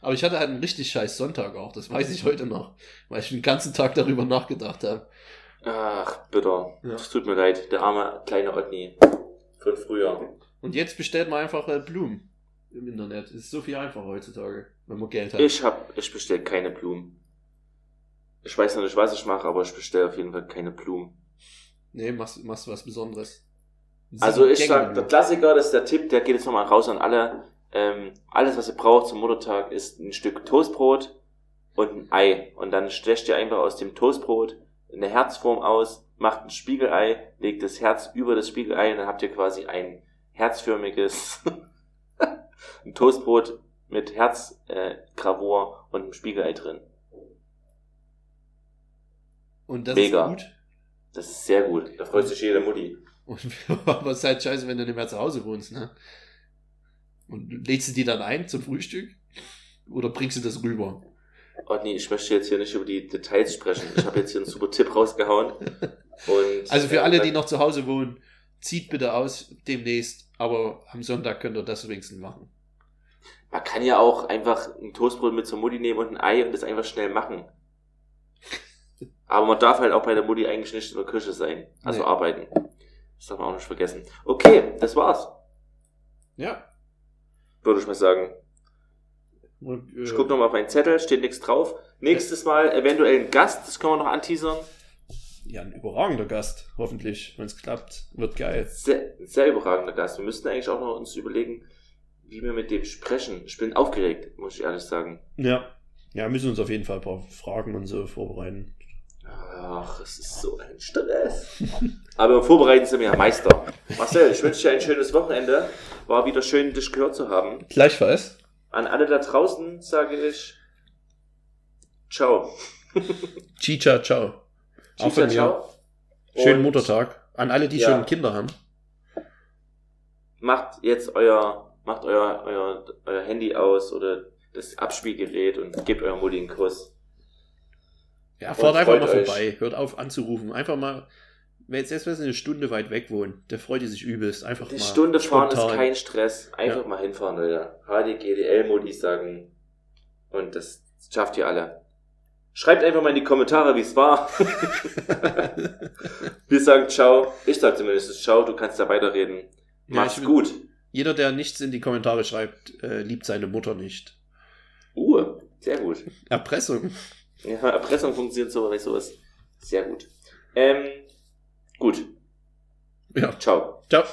Aber ich hatte halt einen richtig scheiß Sonntag auch, das weiß ich heute noch, weil ich den ganzen Tag darüber nachgedacht habe. Ach, bitter. Ja. Es tut mir leid, der arme kleine Otni von früher. Und jetzt bestellt man einfach äh, Blumen im Internet. Es ist so viel einfacher heutzutage, wenn man Geld hat. Ich hab, ich bestell keine Blumen. Ich weiß noch nicht, was ich mache, aber ich bestelle auf jeden Fall keine Blumen. Nee, machst, machst du was Besonderes. Also ich sag, der. Klassiker, das ist der Tipp, der geht jetzt nochmal raus an alle. Ähm, alles, was ihr braucht zum Muttertag, ist ein Stück Toastbrot und ein Ei. Und dann stecht ihr einfach aus dem Toastbrot eine Herzform aus, macht ein Spiegelei, legt das Herz über das Spiegelei und dann habt ihr quasi ein herzförmiges ein Toastbrot mit Herzgravur äh, und einem Spiegelei drin. Und das Mega. ist gut. Das ist sehr gut. Da freut sich jede Mutti. Und, aber es ist halt scheiße, wenn du nicht mehr zu Hause wohnst, ne? Und lädst du die dann ein zum Frühstück? Oder bringst du das rüber? Oh nee, ich möchte jetzt hier nicht über die Details sprechen. Ich habe jetzt hier einen super Tipp rausgehauen. Und, Also für äh, alle, die noch zu Hause wohnen, zieht bitte aus demnächst, aber am Sonntag könnt ihr das wenigstens machen. Man kann ja auch einfach ein Toastbrot mit zur Mutti nehmen und ein Ei und das einfach schnell machen. Aber man darf halt auch bei der Mutti eigentlich nicht in der Küche sein. Also Nee. arbeiten. Das darf man auch nicht vergessen. Okay, das war's. Ja. Würde ich mal sagen. Und, äh, Ich gucke nochmal auf meinen Zettel, steht nichts drauf. Nächstes Mal eventuell ein Gast, das können wir noch anteasern. Ja, ein überragender Gast, hoffentlich, wenn es klappt. Wird geil. Sehr, sehr überragender Gast. Wir müssten eigentlich auch noch uns überlegen, wie wir mit dem sprechen. Ich bin aufgeregt, muss ich ehrlich sagen. Ja. Ja, müssen uns auf jeden Fall ein paar Fragen und so vorbereiten. Ach, es ist so ein Stress. Aber im Vorbereiten sind wir ja Meister. Marcel, ich wünsche dir ein schönes Wochenende. War wieder schön, dich gehört zu haben. Gleichfalls. An alle da draußen sage ich Ciao. Chicha, ciao. Auch von mir. ciao. Schönen Und Muttertag. An alle, die Ja. schon Kinder haben. Macht jetzt euer, macht euer, euer, euer Handy aus oder das Abspielgerät und gebt eurer Mutti einen Kuss. Ja, fahrt einfach mal euch. vorbei. Hört auf anzurufen. Einfach mal, wenn jetzt erst wenn sie eine Stunde weit weg wohnen, der freut die sich übelst. Einfach Die mal. Stunde fahren ist kein Stress. Einfach Ja. mal hinfahren, Leute. HDGDL-Modi sagen. Und das schafft ihr alle. Schreibt einfach mal in die Kommentare, wie es war. Wir sagen ciao. Ich sag zumindest ciao. Du kannst da weiterreden. Ja, Mach's ich- gut. Jeder, der nichts in die Kommentare schreibt, äh, liebt seine Mutter nicht. Uh, sehr gut. Erpressung. Ja, Erpressung funktioniert so bei sowas. Sehr gut. Ähm, gut. Ja. Ciao. Ciao.